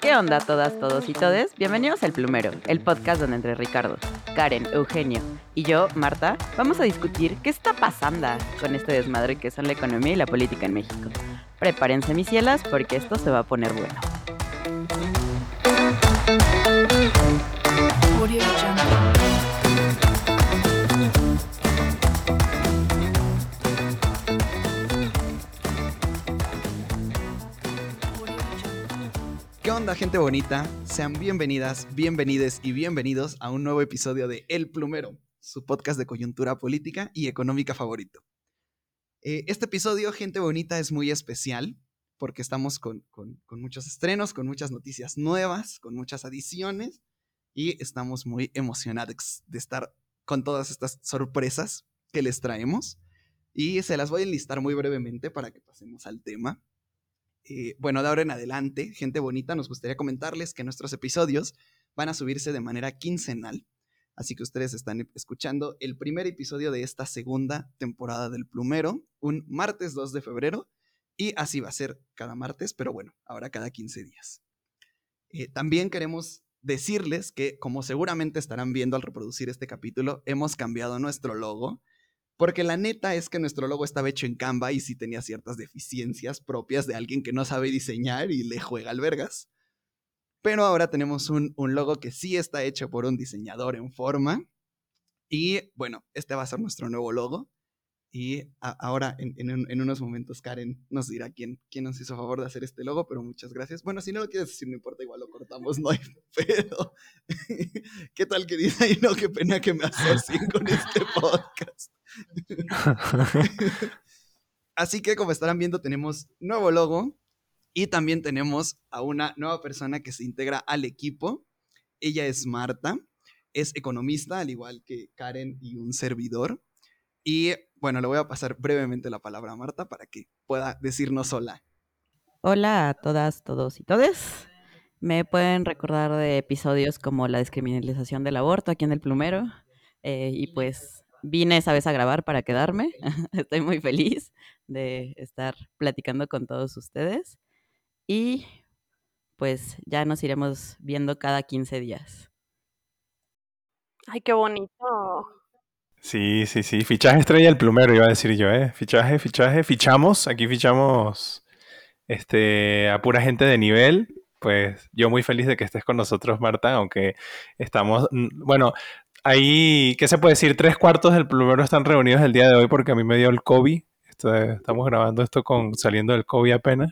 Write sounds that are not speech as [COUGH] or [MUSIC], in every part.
¿Qué onda todas, todos y todes? Bienvenidos al Plumero, el podcast donde entre Ricardo, Karen, Eugenio y yo, Marta, vamos a discutir qué está pasando con este desmadre que son la economía y la política en México. Prepárense mis cielas porque esto se va a poner bueno. ¿Qué onda, gente bonita? Sean bienvenidas, bienvenides y bienvenidos a un nuevo episodio de El Plumero, su podcast de coyuntura política y económica favorito. Eh, este episodio, gente bonita, es muy especial porque estamos con, con, con muchos estrenos, con muchas noticias nuevas, con muchas adiciones y estamos muy emocionados de estar con todas estas sorpresas que les traemos. Y se las voy a enlistar muy brevemente para que pasemos al tema. Eh, bueno, de ahora en adelante, gente bonita, nos gustaría comentarles que nuestros episodios van a subirse de manera quincenal. Así que ustedes están escuchando el primer episodio de esta segunda temporada del Plumero, un martes 2 de febrero, y así va a ser cada martes, pero bueno, ahora cada 15 días. Eh, también queremos decirles que, como seguramente estarán viendo al reproducir este capítulo, hemos cambiado nuestro logo. Porque la neta es que nuestro logo estaba hecho en Canva y sí tenía ciertas deficiencias propias de alguien que no sabe diseñar y le juega albergas. Pero ahora tenemos un, un, logo que sí está hecho por un diseñador en forma. Y bueno, este va a ser nuestro nuevo logo. Y ahora, en, unos momentos, Karen nos dirá quién, quién nos hizo favor de hacer este logo, pero muchas gracias. Bueno, si no lo quieres decir, no importa, igual lo cortamos, no hay [LAUGHS] pedo. ¿Qué tal que dice ahí? No, qué pena que me [LAUGHS] asocien con este podcast. [LAUGHS] Así que, como estarán viendo, tenemos nuevo logo y también tenemos a una nueva persona que se integra al equipo. Ella es Marta, es economista, al igual que Karen y un servidor. Y bueno, le voy a pasar brevemente la palabra a Marta para que pueda decirnos hola. Hola a todas, todos y todes. Me pueden recordar de episodios como la descriminalización del aborto aquí en el plumero. Eh, y pues vine esa vez a grabar para quedarme. [LAUGHS] Estoy muy feliz de estar platicando con todos ustedes. Y pues ya nos iremos viendo cada 15 días. Ay, qué bonito. Sí, sí, sí. Fichaje estrella el plumero, iba a decir yo, ¿eh? Fichaje, fichaje. Fichamos, aquí fichamos este, a pura gente de nivel. Pues yo muy feliz de que estés con nosotros, Marta, aunque estamos, bueno, ahí, ¿qué se puede decir? Tres cuartos del plumero están reunidos el día de hoy porque a mí me dio el COVID. estamos grabando esto con saliendo del COVID apenas.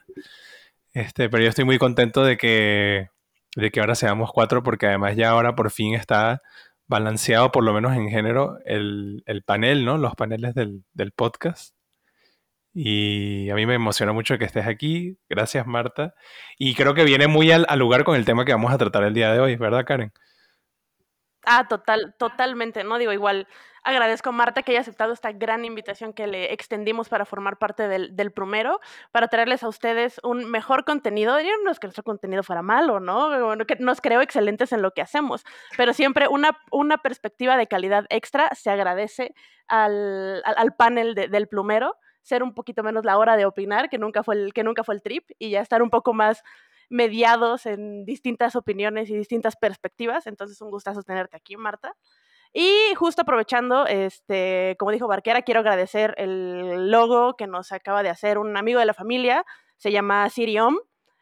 Este, pero yo estoy muy contento de que, de que ahora seamos cuatro porque además ya ahora por fin está balanceado, por lo menos en género, el, panel, ¿no? Los paneles del, podcast. Y a mí me emociona mucho que estés aquí. Gracias, Marta. Y creo que viene muy al, lugar con el tema que vamos a tratar el día de hoy, ¿verdad, Karen? Ah, total, totalmente, ¿no? Digo, igual agradezco a Marta que haya aceptado esta gran invitación que le extendimos para formar parte del, del Prumero, para traerles a ustedes un mejor contenido. No es que nuestro contenido fuera malo, ¿no? Que nos creo excelentes en lo que hacemos, pero siempre una, una perspectiva de calidad extra se agradece al, al, panel del Plumero, ser un poquito menos la hora de opinar, que nunca fue el, que nunca fue el trip, y ya estar un poco más mediados en distintas opiniones y distintas perspectivas. Entonces, un gustazo tenerte aquí, Marta. Y justo aprovechando, este, como dijo Barquera, quiero agradecer el logo que nos acaba de hacer un amigo de la familia, se llama Siriom,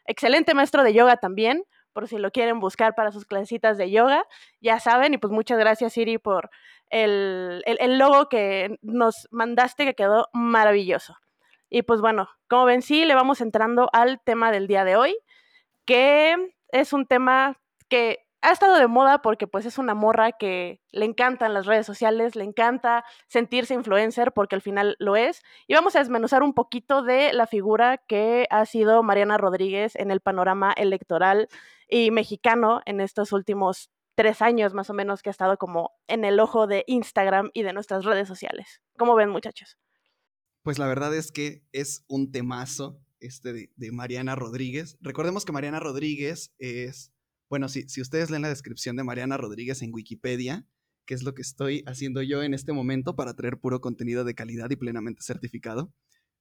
excelente maestro de yoga también, por si lo quieren buscar para sus clasitas de yoga, ya saben, y pues muchas gracias Siri por el, el, logo que nos mandaste que quedó maravilloso. Y pues bueno, como ven, sí, le vamos entrando al tema del día de hoy, que es un tema que ha estado de moda porque pues es una morra que le encantan las redes sociales, le encanta sentirse influencer porque al final lo es. Y vamos a desmenuzar un poquito de la figura que ha sido Mariana Rodríguez en el panorama electoral y mexicano en estos últimos tres años más o menos que ha estado como en el ojo de Instagram y de nuestras redes sociales. ¿Cómo ven muchachos? Pues la verdad es que es un temazo este de, Mariana Rodríguez. Recordemos que Mariana Rodríguez es, bueno, si, si ustedes leen la descripción de Mariana Rodríguez en Wikipedia, que es lo que estoy haciendo yo en este momento para traer puro contenido de calidad y plenamente certificado.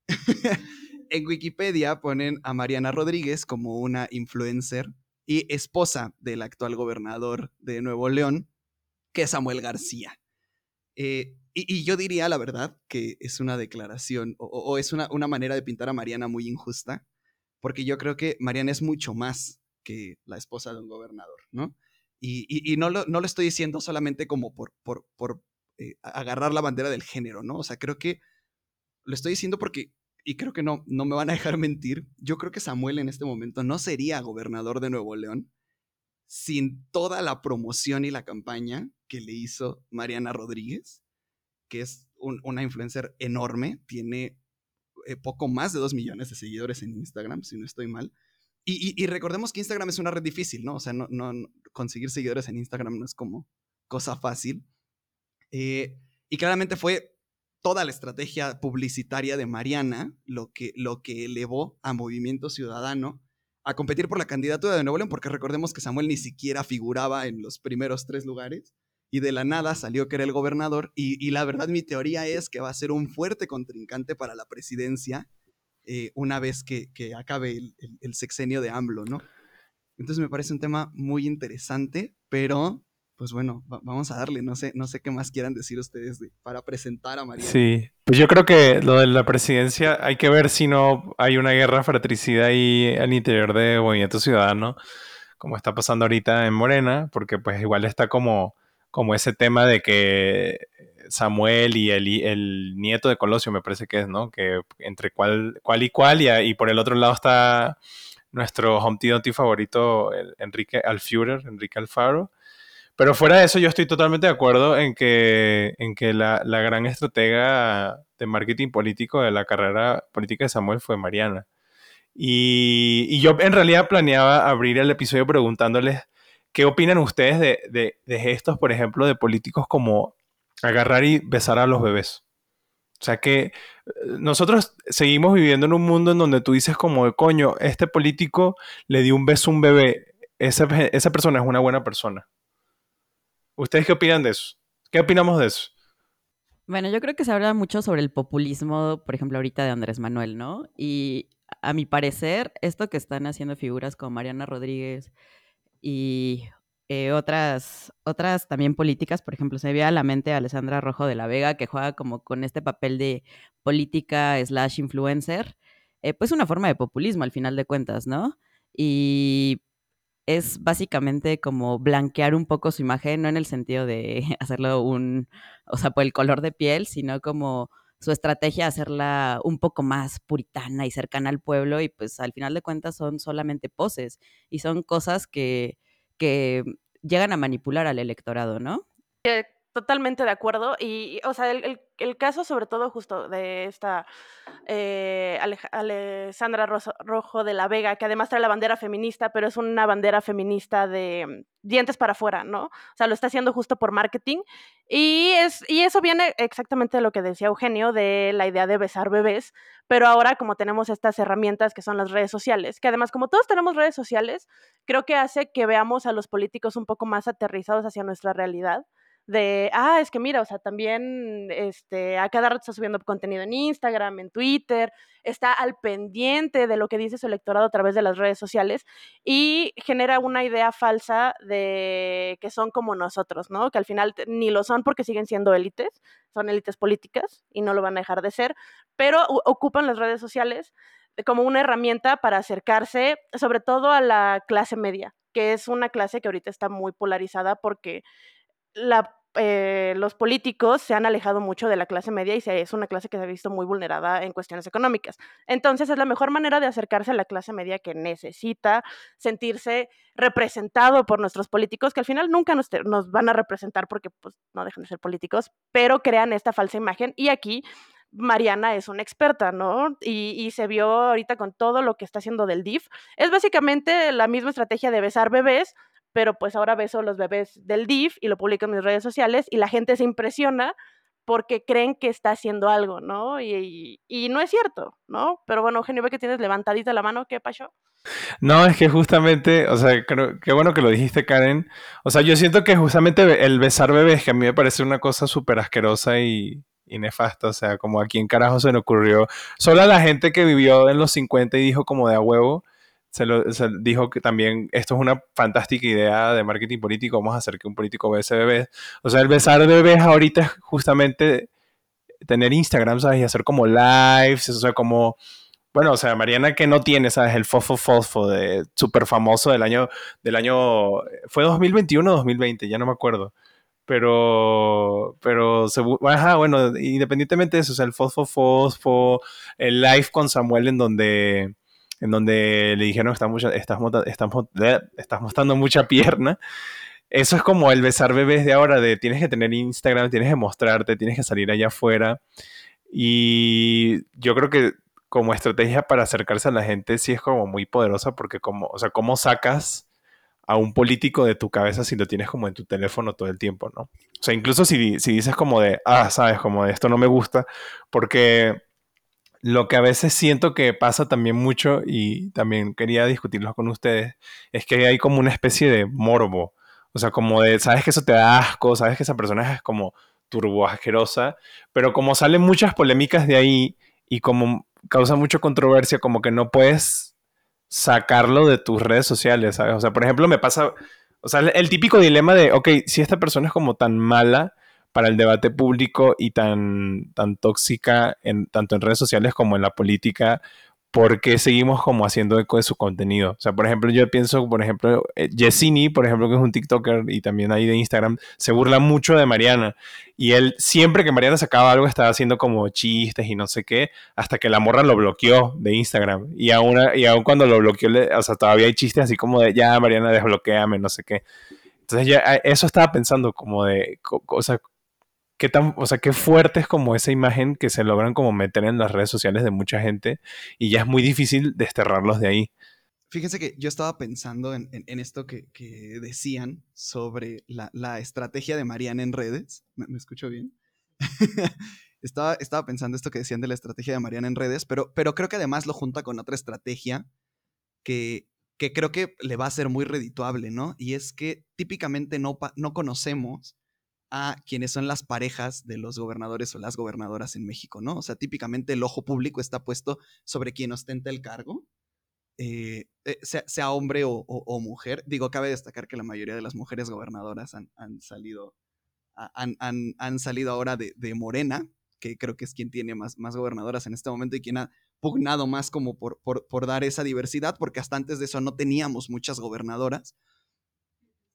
[LAUGHS] en Wikipedia ponen a Mariana Rodríguez como una influencer y esposa del actual gobernador de Nuevo León, que es Samuel García. Eh, y, yo diría, la verdad, que es una declaración o, es una, manera de pintar a Mariana muy injusta, porque yo creo que Mariana es mucho más que la esposa de un gobernador, ¿no? Y, no, lo, estoy diciendo solamente como por eh, agarrar la bandera del género, ¿no? O sea, creo que lo estoy diciendo porque, y creo que no, no me van a dejar mentir, yo creo que Samuel en este momento no sería gobernador de Nuevo León sin toda la promoción y la campaña que le hizo Mariana Rodríguez, que es una influencer enorme, tiene eh, poco más de dos millones de seguidores en Instagram, si no estoy mal. Y, recordemos que Instagram es una red difícil, ¿no? O sea, no, no, conseguir seguidores en Instagram no es como cosa fácil. Eh, y claramente fue toda la estrategia publicitaria de Mariana lo que, lo que elevó a Movimiento Ciudadano a competir por la candidatura de Nuevo León, porque recordemos que Samuel ni siquiera figuraba en los primeros tres lugares y de la nada salió que era el gobernador y, la verdad mi teoría es que va a ser un fuerte contrincante para la presidencia eh, una vez que, acabe el, el, sexenio de AMLO, ¿no? Entonces me parece un tema muy interesante, pero pues bueno, vamos a darle, no sé, no sé qué más quieran decir ustedes para presentar a María. Sí, pues yo creo que lo de la presidencia hay que ver si no hay una guerra fratricida ahí al interior de Movimiento Ciudadano, como está pasando ahorita en Morena, porque pues igual está como, como ese tema de que Samuel y el, el nieto de Colosio, me parece que es, ¿no? Que entre cuál, cuál y cuál, y, por el otro lado está nuestro Humpty Dumpty favorito, Enrique Alführer, Enrique Alfaro pero fuera de eso, yo estoy totalmente de acuerdo en que, en que la, la, gran estratega de marketing político de la carrera política de Samuel fue Mariana. Y, y yo en realidad planeaba abrir el episodio preguntándoles qué opinan ustedes de, gestos, por ejemplo, de políticos como agarrar y besar a los bebés. O sea que eh, nosotros seguimos viviendo en un mundo en donde tú dices como de coño, este político le dio un beso a un bebé, esa persona es una buena persona. ¿Ustedes qué opinan de eso? ¿Qué opinamos de eso? Bueno, yo creo que se habla mucho sobre el populismo, por ejemplo, ahorita de Andrés Manuel, ¿no? Y a mi parecer, esto que están haciendo figuras como Mariana Rodríguez y eh, otras, otras también políticas, por ejemplo, se ve a la mente a Alessandra Rojo de la Vega, que juega como con este papel de política slash influencer, eh, pues una forma de populismo al final de cuentas, ¿no? Y es básicamente como blanquear un poco su imagen, no en el sentido de [LAUGHS] hacerlo un, o sea, por el color de piel, sino como su estrategia hacerla un poco más puritana y cercana al pueblo y pues al final de cuentas son solamente poses y son cosas que, que llegan a manipular al electorado, ¿no? Totalmente de acuerdo. Y, o sea, el, el, caso sobre todo justo de esta eh, Alessandra Rojo de la Vega, que además trae la bandera feminista, pero es una bandera feminista de dientes para afuera, ¿no? O sea, lo está haciendo justo por marketing. Y, es, y eso viene exactamente de lo que decía Eugenio, de la idea de besar bebés, pero ahora como tenemos estas herramientas que son las redes sociales, que además como todos tenemos redes sociales, creo que hace que veamos a los políticos un poco más aterrizados hacia nuestra realidad de, ah, es que mira, o sea, también este, a cada rato está subiendo contenido en Instagram, en Twitter, está al pendiente de lo que dice su electorado a través de las redes sociales y genera una idea falsa de que son como nosotros, ¿no? Que al final ni lo son porque siguen siendo élites, son élites políticas y no lo van a dejar de ser, pero ocupan las redes sociales como una herramienta para acercarse sobre todo a la clase media, que es una clase que ahorita está muy polarizada porque la eh, los políticos se han alejado mucho de la clase media y es una clase que se ha visto muy vulnerada en cuestiones económicas. Entonces es la mejor manera de acercarse a la clase media que necesita sentirse representado por nuestros políticos, que al final nunca nos, van a representar porque pues, no dejan de ser políticos, pero crean esta falsa imagen. Y aquí Mariana es una experta, ¿no? Y, y, se vio ahorita con todo lo que está haciendo del DIF. Es básicamente la misma estrategia de besar bebés, pero pues ahora beso los bebés del DIF y lo publico en mis redes sociales y la gente se impresiona porque creen que está haciendo algo, ¿no? Y, no es cierto, ¿no? Pero bueno, Eugenio, ve que tienes levantadita la mano, ¿qué pasó? No, es que justamente, o sea, qué bueno que lo dijiste, Karen. O sea, yo siento que justamente el besar bebés, que a mí me parece una cosa súper asquerosa y, y nefasta. O sea, como a quién carajo se le ocurrió. Solo a la gente que vivió en los 50 y dijo como de a huevo, se, lo, se dijo que también esto es una fantástica idea de marketing político, vamos a hacer que un político bese bebés. O sea, el besar bebés ahorita es justamente tener Instagram, ¿sabes? Y hacer como lives, o sea, como... Bueno, o sea, Mariana que no tiene, ¿sabes? El fofo fofo de súper famoso del año, del año, fue 2021 o 2020, ya no me acuerdo. Pero, pero, ajá, bueno, independientemente de eso, o sea, el fosfo fosfo, el live con Samuel en donde, en donde le dijeron, estás, mucha, estás, estás, estás mostrando mucha pierna. Eso es como el besar bebés de ahora, de tienes que tener Instagram, tienes que mostrarte, tienes que salir allá afuera. Y yo creo que como estrategia para acercarse a la gente sí es como muy poderosa porque como, o sea, cómo sacas a un político de tu cabeza si lo tienes como en tu teléfono todo el tiempo, ¿no? O sea, incluso si, si dices como de, ah, sabes, como de esto no me gusta, porque lo que a veces siento que pasa también mucho y también quería discutirlo con ustedes, es que hay como una especie de morbo. O sea, como de, sabes que eso te da asco, sabes que esa persona es como turbo asquerosa, pero como salen muchas polémicas de ahí y como causa mucha controversia, como que no puedes sacarlo de tus redes sociales, ¿sabes? O sea, por ejemplo, me pasa, o sea, el, típico dilema de, ok, si esta persona es como tan mala para el debate público y tan, tan tóxica en, tanto en redes sociales como en la política, porque seguimos como haciendo eco de su contenido. O sea, por ejemplo, yo pienso, por ejemplo, eh, Yesini, por ejemplo, que es un TikToker y también ahí de Instagram, se burla mucho de Mariana. Y él, siempre que Mariana sacaba algo, estaba haciendo como chistes y no sé qué, hasta que la morra lo bloqueó de Instagram. Y aún, y aún cuando lo bloqueó, o sea, todavía hay chistes así como de, ya, Mariana, desbloqueame, no sé qué. Entonces, ya, eso estaba pensando como de, o sea, qué tan, o sea, qué fuerte es como esa imagen que se logran como meter en las redes sociales de mucha gente y ya es muy difícil desterrarlos de ahí. Fíjense que yo estaba pensando en, esto que, decían sobre la, estrategia de Mariana en redes. ¿Me, escucho bien? [LAUGHS] estaba, estaba pensando esto que decían de la estrategia de Mariana en redes, pero, pero creo que además lo junta con otra estrategia que, que creo que le va a ser muy redituable, ¿no? Y es que típicamente no, no conocemos a quienes son las parejas de los gobernadores o las gobernadoras en México, ¿no? O sea, típicamente el ojo público está puesto sobre quien ostenta el cargo, eh, eh, sea, hombre o, mujer. Digo, cabe destacar que la mayoría de las mujeres gobernadoras han, salido, han, salido ahora de, Morena, que creo que es quien tiene más, más gobernadoras en este momento y quien ha pugnado más como por, por, por dar esa diversidad, porque hasta antes de eso no teníamos muchas gobernadoras.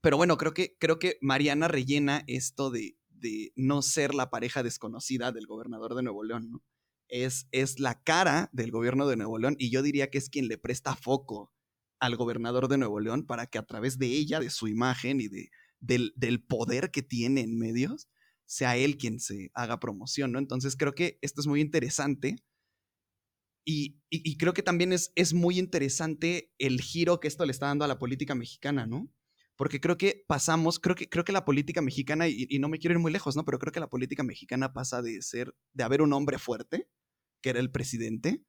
Pero bueno, creo que, creo que Mariana rellena esto de, de no ser la pareja desconocida del gobernador de Nuevo León, ¿no? Es, es la cara del gobierno de Nuevo León y yo diría que es quien le presta foco al gobernador de Nuevo León para que a través de ella, de su imagen y de, del, del poder que tiene en medios, sea él quien se haga promoción, ¿no? Entonces creo que esto es muy interesante y, y, y, creo que también es, es muy interesante el giro que esto le está dando a la política mexicana, ¿no? Porque creo que pasamos, creo que, creo que la política mexicana, y, no me quiero ir muy lejos, ¿no? Pero creo que la política mexicana pasa de ser, de haber un hombre fuerte, que era el presidente,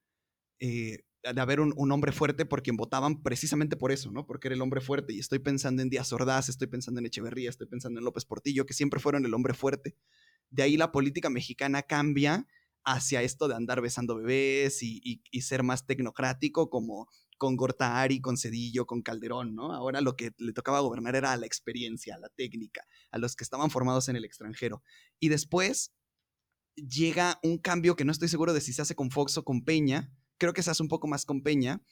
eh, de haber un, hombre fuerte por quien votaban precisamente por eso, ¿no? Porque era el hombre fuerte. Y estoy pensando en Díaz Ordaz, estoy pensando en Echeverría, estoy pensando en López Portillo, que siempre fueron el hombre fuerte. De ahí la política mexicana cambia hacia esto de andar besando bebés y, y ser más tecnocrático, como con Gortari, con Cedillo, con Calderón, ¿no? Ahora lo que le tocaba gobernar era la experiencia, la técnica, a los que estaban formados en el extranjero. Y después llega un cambio que no estoy seguro de si se hace con Fox o con Peña, creo que se hace un poco más con Peña,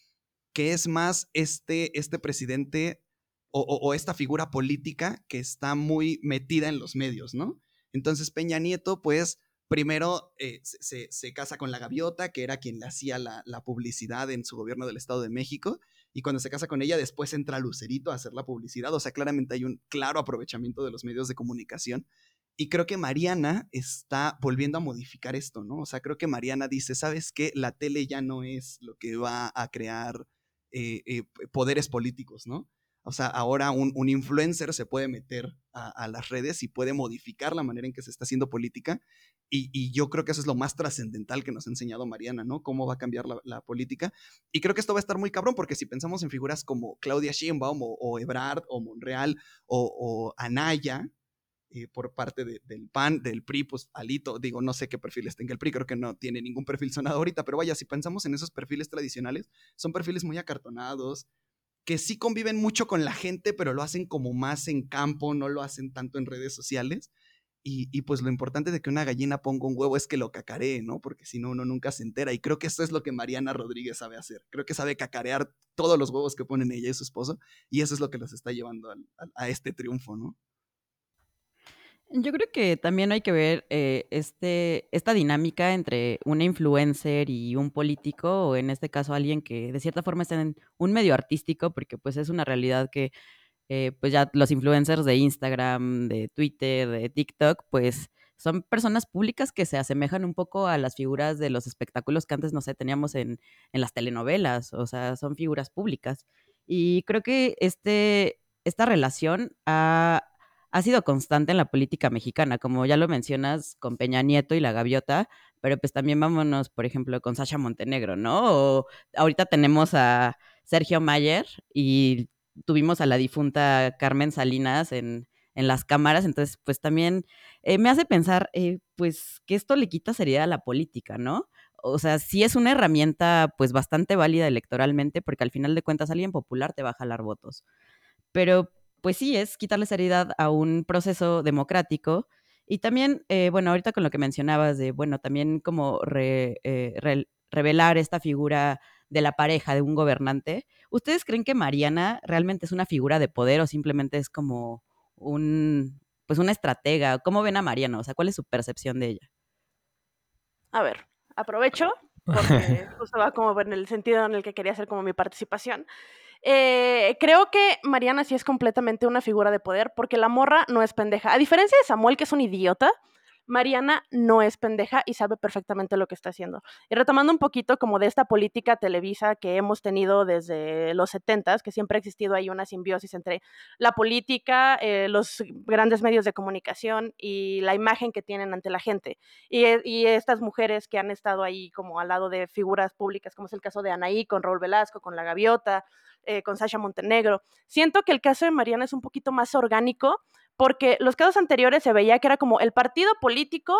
que es más este, este presidente o, o esta figura política que está muy metida en los medios, ¿no? Entonces Peña Nieto, pues primero eh, se, casa con la gaviota, que era quien le hacía la, publicidad en su gobierno del Estado de México, y cuando se casa con ella, después entra Lucerito a hacer la publicidad, o sea, claramente hay un claro aprovechamiento de los medios de comunicación. Y creo que Mariana está volviendo a modificar esto, ¿no? O sea, creo que Mariana dice, ¿sabes qué? La tele ya no es lo que va a crear eh, eh, poderes políticos, ¿no? O sea, ahora un, influencer se puede meter a, las redes y puede modificar la manera en que se está haciendo política. Y, yo creo que eso es lo más trascendental que nos ha enseñado Mariana, ¿no? Cómo va a cambiar la, política. Y creo que esto va a estar muy cabrón, porque si pensamos en figuras como Claudia Sheinbaum o, Ebrard o Monreal o, Anaya, eh, por parte del PAN, del PRI, pues Alito, digo, no sé qué perfiles tenga el PRI, creo que no tiene ningún perfil sonado ahorita, pero vaya, si pensamos en esos perfiles tradicionales, son perfiles muy acartonados, que sí conviven mucho con la gente, pero lo hacen como más en campo, no lo hacen tanto en redes sociales. Y, pues lo importante de que una gallina ponga un huevo es que lo cacaree, ¿no? Porque si no, uno nunca se entera. Y creo que eso es lo que Mariana Rodríguez sabe hacer. Creo que sabe cacarear todos los huevos que ponen ella y su esposo. Y eso es lo que los está llevando a este triunfo, ¿no? Yo creo que también hay que ver eh, este, esta dinámica entre una influencer y un político, o en este caso alguien que de cierta forma está en un medio artístico, porque pues es una realidad que eh, pues ya los influencers de Instagram, de Twitter, de TikTok, pues son personas públicas que se asemejan un poco a las figuras de los espectáculos que antes, no sé, teníamos en, en las telenovelas, o sea, son figuras públicas. Y creo que este, esta relación ha ha sido constante en la política mexicana, como ya lo mencionas con Peña Nieto y la Gaviota, pero pues también vámonos, por ejemplo, con Sasha Montenegro, ¿no? O ahorita tenemos a Sergio Mayer y tuvimos a la difunta Carmen Salinas en, en las cámaras, entonces pues también eh, me hace pensar, eh, pues, que esto le quita seriedad a la política, ¿no? O sea, sí es una herramienta pues bastante válida electoralmente, porque al final de cuentas alguien popular te va a jalar votos. Pero pues sí, es quitarle seriedad a un proceso democrático. Y también, eh, bueno, ahorita con lo que mencionabas de, bueno, también como eh, revelar esta figura de la pareja de un gobernante, ¿ustedes creen que Mariana realmente es una figura de poder o simplemente es como un, pues una estratega? ¿Cómo ven a Mariana? O sea, ¿cuál es su percepción de ella? A ver, aprovecho porque [LAUGHS] justo va como en el sentido en el que quería hacer como mi participación. Eh, creo que Mariana sí es completamente una figura de poder porque la morra no es pendeja. A diferencia de Samuel, que es un idiota, Mariana no es pendeja y sabe perfectamente lo que está haciendo. Y retomando un poquito como de esta política televisa que hemos tenido desde los 70, que siempre ha existido ahí una simbiosis entre la política, eh, los grandes medios de comunicación y la imagen que tienen ante la gente. Y, y, estas mujeres que han estado ahí como al lado de figuras públicas, como es el caso de Anaí con Raúl Velasco, con La Gaviota, eh, con Sasha Montenegro. Siento que el caso de Mariana es un poquito más orgánico porque los casos anteriores se veía que era como el partido político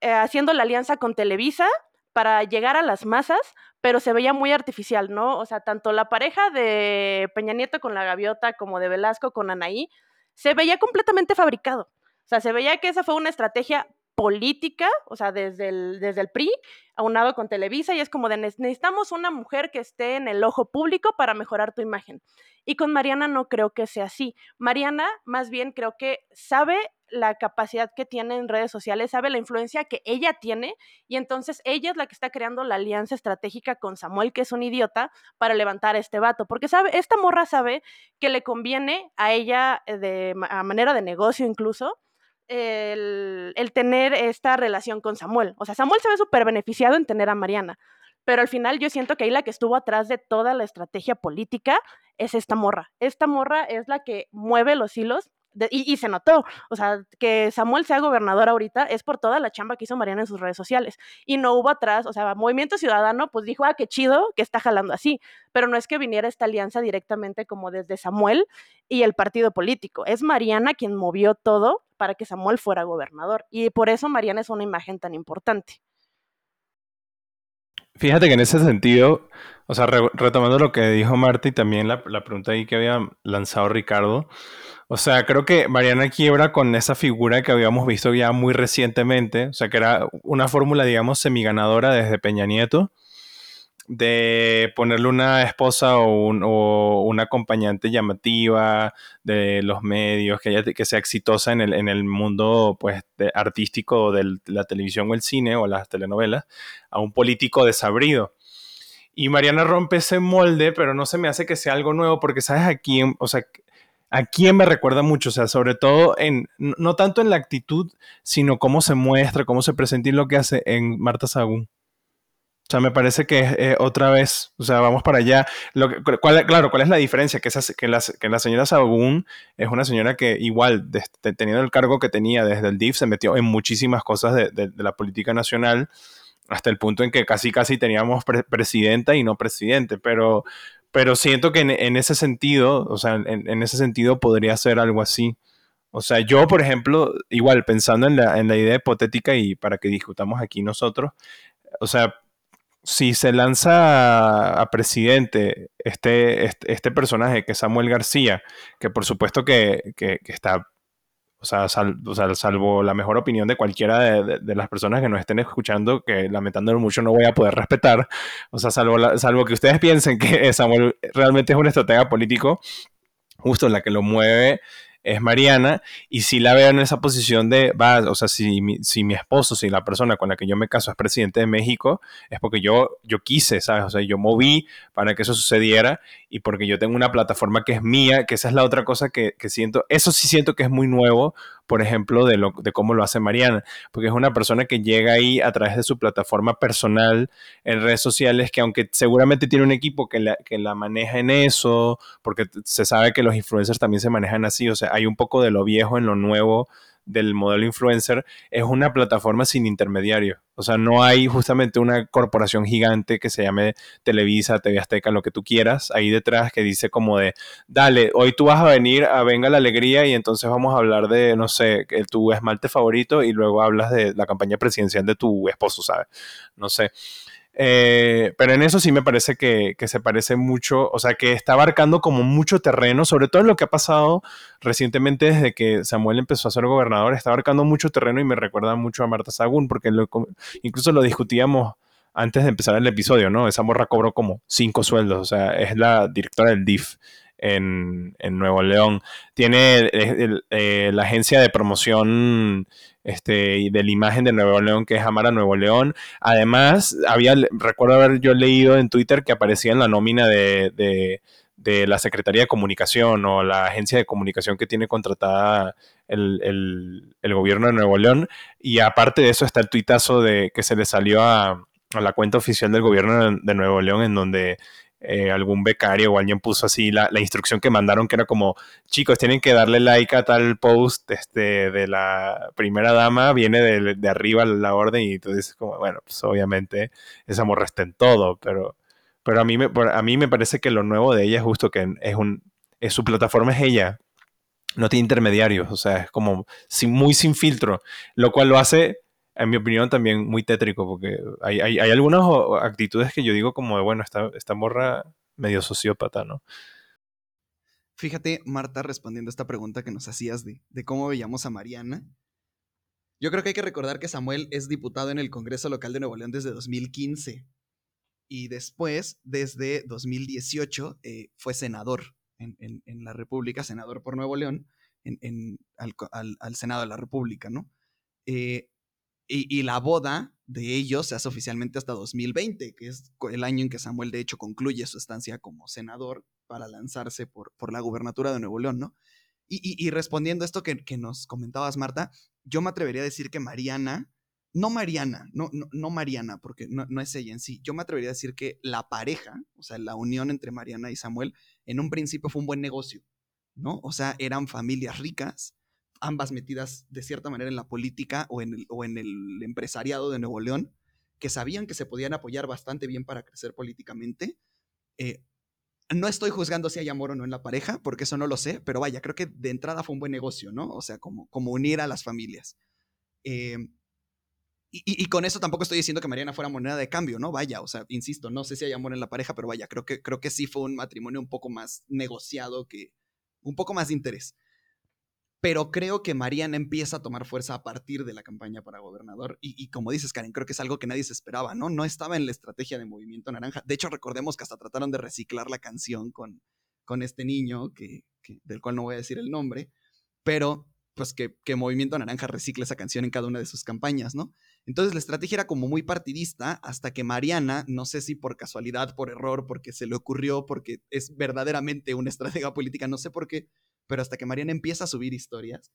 eh, haciendo la alianza con Televisa para llegar a las masas, pero se veía muy artificial, ¿no? O sea, tanto la pareja de Peña Nieto con la gaviota como de Velasco con Anaí, se veía completamente fabricado. O sea, se veía que esa fue una estrategia política, o sea, desde el, desde el PRI, aunado con Televisa, y es como de necesitamos una mujer que esté en el ojo público para mejorar tu imagen. Y con Mariana no creo que sea así. Mariana, más bien, creo que sabe la capacidad que tiene en redes sociales, sabe la influencia que ella tiene, y entonces ella es la que está creando la alianza estratégica con Samuel, que es un idiota, para levantar a este vato, porque sabe, esta morra sabe que le conviene a ella eh, de a manera de negocio incluso, el, tener esta relación con Samuel. O sea, Samuel se ve súper beneficiado en tener a Mariana, pero al final yo siento que ahí la que estuvo atrás de toda la estrategia política es esta morra. Esta morra es la que mueve los hilos y, se notó, o sea, que Samuel sea gobernador ahorita es por toda la chamba que hizo Mariana en sus redes sociales. Y no hubo atrás, o sea, Movimiento Ciudadano, pues dijo, ah, qué chido que está jalando así. Pero no es que viniera esta alianza directamente como desde Samuel y el partido político. Es Mariana quien movió todo para que Samuel fuera gobernador. Y por eso Mariana es una imagen tan importante. Fíjate que en ese sentido, o sea, retomando lo que dijo Marta y también la, la pregunta ahí que había lanzado Ricardo, o sea, creo que Mariana quiebra con esa figura que habíamos visto ya muy recientemente, o sea, que era una fórmula, digamos, semiganadora desde Peña Nieto, de ponerle una esposa o, un, una acompañante llamativa de los medios, que, que sea exitosa en el, en el mundo pues, artístico de la televisión o el cine o las telenovelas, a un político desabrido. Y Mariana rompe ese molde, pero no se me hace que sea algo nuevo, porque sabes a quién, o sea, a quién me recuerda mucho, o sea, sobre todo en, no tanto en la actitud, sino cómo se muestra, cómo se presenta y lo que hace en Marta Sagún. O sea, me parece que eh, otra vez, o sea, vamos para allá. Lo claro, ¿cuál es la diferencia? Que, que, la, que la señora Sagún es una señora que igual, teniendo el cargo que tenía desde el DIF, se metió en muchísimas cosas de, la política nacional, hasta el punto en que casi casi teníamos presidenta y no presidente, pero, pero siento que en, ese sentido, o sea, en, ese sentido podría ser algo así. O sea, yo, por ejemplo, igual pensando en la, en la idea hipotética y para que discutamos aquí nosotros, o sea, si se lanza a presidente este, este, este, personaje que es Samuel García, que por supuesto que, que, está, o sea, o sea, salvo la mejor opinión de cualquiera de, de, las personas que nos estén escuchando, que lamentándolo mucho no voy a poder respetar, o sea, salvo, salvo que ustedes piensen que [LAUGHS] Samuel realmente es un estratega político, justo la que lo mueve es Mariana, y si la veo en esa posición de, va, o sea, si mi, si mi esposo, si la persona con la que yo me caso es presidente de México, es porque yo, yo quise, ¿sabes? O sea, yo moví para que eso sucediera y porque yo tengo una plataforma que es mía, que esa es la otra cosa que, que siento, eso sí siento que es muy nuevo, por ejemplo, de, lo, de cómo lo hace Mariana, porque es una persona que llega ahí a través de su plataforma personal en redes sociales, que aunque seguramente tiene un equipo que la, que la maneja en eso, porque se sabe que los influencers también se manejan así, o sea, hay un poco de lo viejo en lo nuevo del modelo influencer, es una plataforma sin intermediario. O sea, no hay justamente una corporación gigante que se llame Televisa, TV Azteca, lo que tú quieras, ahí detrás que dice como de, dale, hoy tú vas a venir a Venga la Alegría y entonces vamos a hablar de, no sé, tu esmalte favorito y luego hablas de la campaña presidencial de tu esposo, ¿sabes? No sé. Eh, pero en eso sí me parece que, se parece mucho, o sea, que está abarcando como mucho terreno, sobre todo en lo que ha pasado recientemente desde que Samuel empezó a ser gobernador, está abarcando mucho terreno y me recuerda mucho a Marta Sagún, porque incluso lo discutíamos antes de empezar el episodio, ¿no? Esa morra cobró como cinco sueldos, o sea, es la directora del DIF. En, Nuevo León. Tiene eh, la agencia de promoción este, de la imagen de Nuevo León, que es Amara Nuevo León. Además, había, recuerdo haber yo leído en Twitter que aparecía en la nómina de, de, la Secretaría de Comunicación o la agencia de comunicación que tiene contratada el, el, gobierno de Nuevo León. Y aparte de eso está el tuitazo de que se le salió a, a la cuenta oficial del gobierno de Nuevo León en donde eh, algún becario o alguien puso así la, instrucción que mandaron que era como, chicos, tienen que darle like a tal post este, de la primera dama, viene de, arriba la orden y tú dices como, bueno, pues obviamente esa morra está en todo, pero, pero a, mí me, a mí me parece que lo nuevo de ella es justo que es un, es, su plataforma es ella, no tiene intermediarios, o sea, es como muy sin filtro, lo cual lo hace en mi opinión, también muy tétrico, porque hay, hay, algunas actitudes que yo digo como de, bueno, esta, esta morra medio sociópata, ¿no? Fíjate, Marta, respondiendo a esta pregunta que nos hacías de, de cómo veíamos a Mariana. Yo creo que hay que recordar que Samuel es diputado en el Congreso Local de Nuevo León desde 2015 y después, desde 2018, eh, fue senador en, en, en, la República, senador por Nuevo León, en, al, al, al, Senado de la República, ¿no? Eh, y, la boda de ellos se hace oficialmente hasta 2020, que es el año en que Samuel de hecho concluye su estancia como senador para lanzarse por, por la gubernatura de Nuevo León, ¿no? Y, respondiendo a esto que, nos comentabas, Marta, yo me atrevería a decir que Mariana, no Mariana, no, no, Mariana, porque no, no, es ella en sí, yo me atrevería a decir que la pareja, o sea, la unión entre Mariana y Samuel, en un principio fue un buen negocio, ¿no? O sea, eran familias ricas, ambas metidas de cierta manera en la política o en el, o en el empresariado de Nuevo León, que sabían que se podían apoyar bastante bien para crecer políticamente. Eh, no estoy juzgando si hay amor o no en la pareja, porque eso no lo sé, pero vaya, creo que de entrada fue un buen negocio, ¿no? O sea, como, como unir a las familias. Eh, y, con eso tampoco estoy diciendo que Mariana fuera moneda de cambio, ¿no? Vaya, o sea, insisto, no sé si hay amor en la pareja, pero vaya, creo que, creo que sí fue un matrimonio un poco más negociado que, un poco más de interés pero creo que Mariana empieza a tomar fuerza a partir de la campaña para gobernador. Y, como dices, Karen, creo que es algo que nadie se esperaba, ¿no? No estaba en la estrategia de Movimiento Naranja. De hecho, recordemos que hasta trataron de reciclar la canción con, con este niño, que, del cual no voy a decir el nombre, pero pues que, que, Movimiento Naranja recicle esa canción en cada una de sus campañas, ¿no? Entonces la estrategia era como muy partidista hasta que Mariana, no sé si por casualidad, por error, porque se le ocurrió, porque es verdaderamente una estratega política, no sé por qué, pero hasta que Mariana empieza a subir historias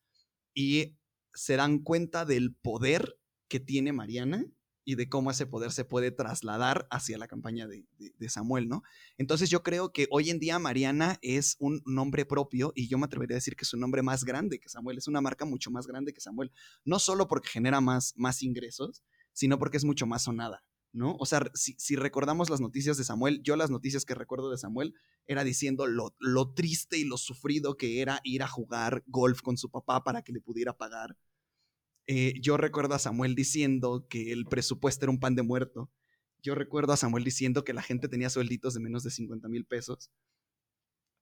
y se dan cuenta del poder que tiene Mariana y de cómo ese poder se puede trasladar hacia la campaña de, Samuel, ¿no? Entonces yo creo que hoy en día Mariana es un nombre propio y yo me atrevería a decir que es un nombre más grande que Samuel, es una marca mucho más grande que Samuel, no solo porque genera más, más ingresos, sino porque es mucho más sonada. ¿No? O sea, si, si, recordamos las noticias de Samuel, yo las noticias que recuerdo de Samuel era diciendo lo, lo, triste y lo sufrido que era ir a jugar golf con su papá para que le pudiera pagar. Eh, yo recuerdo a Samuel diciendo que el presupuesto era un pan de muerto. Yo recuerdo a Samuel diciendo que la gente tenía suelditos de menos de 50 mil pesos.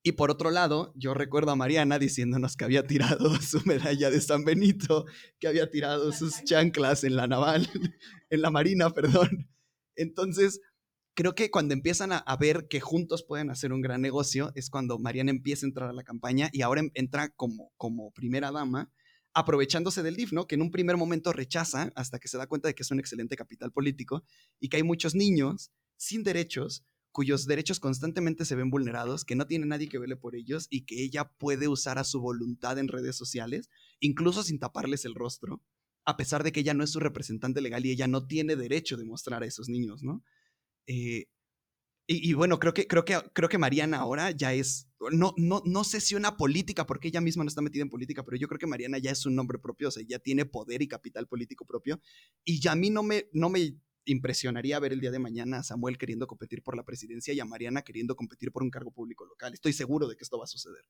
Y por otro lado, yo recuerdo a Mariana diciéndonos que había tirado [LAUGHS] su medalla de San Benito, que había tirado sus chanclas en la naval, [LAUGHS] en la marina, perdón. Entonces, creo que cuando empiezan a, ver que juntos pueden hacer un gran negocio, es cuando Mariana empieza a entrar a la campaña y ahora entra como, como primera dama, aprovechándose del DIF, ¿no? Que en un primer momento rechaza hasta que se da cuenta de que es un excelente capital político y que hay muchos niños sin derechos cuyos derechos constantemente se ven vulnerados, que no tiene nadie que vele por ellos y que ella puede usar a su voluntad en redes sociales, incluso sin taparles el rostro, a pesar de que ella no es su representante legal y ella no tiene derecho de mostrar a esos niños, ¿no? Eh, y, bueno, creo que, creo, que, creo que Mariana ahora ya es, no, no, no sé si una política, porque ella misma no está metida en política, pero yo creo que Mariana ya es un nombre propio, o sea, ya tiene poder y capital político propio. Y ya a mí no me, no me impresionaría ver el día de mañana a Samuel queriendo competir por la presidencia y a Mariana queriendo competir por un cargo público local. Estoy seguro de que esto va a suceder.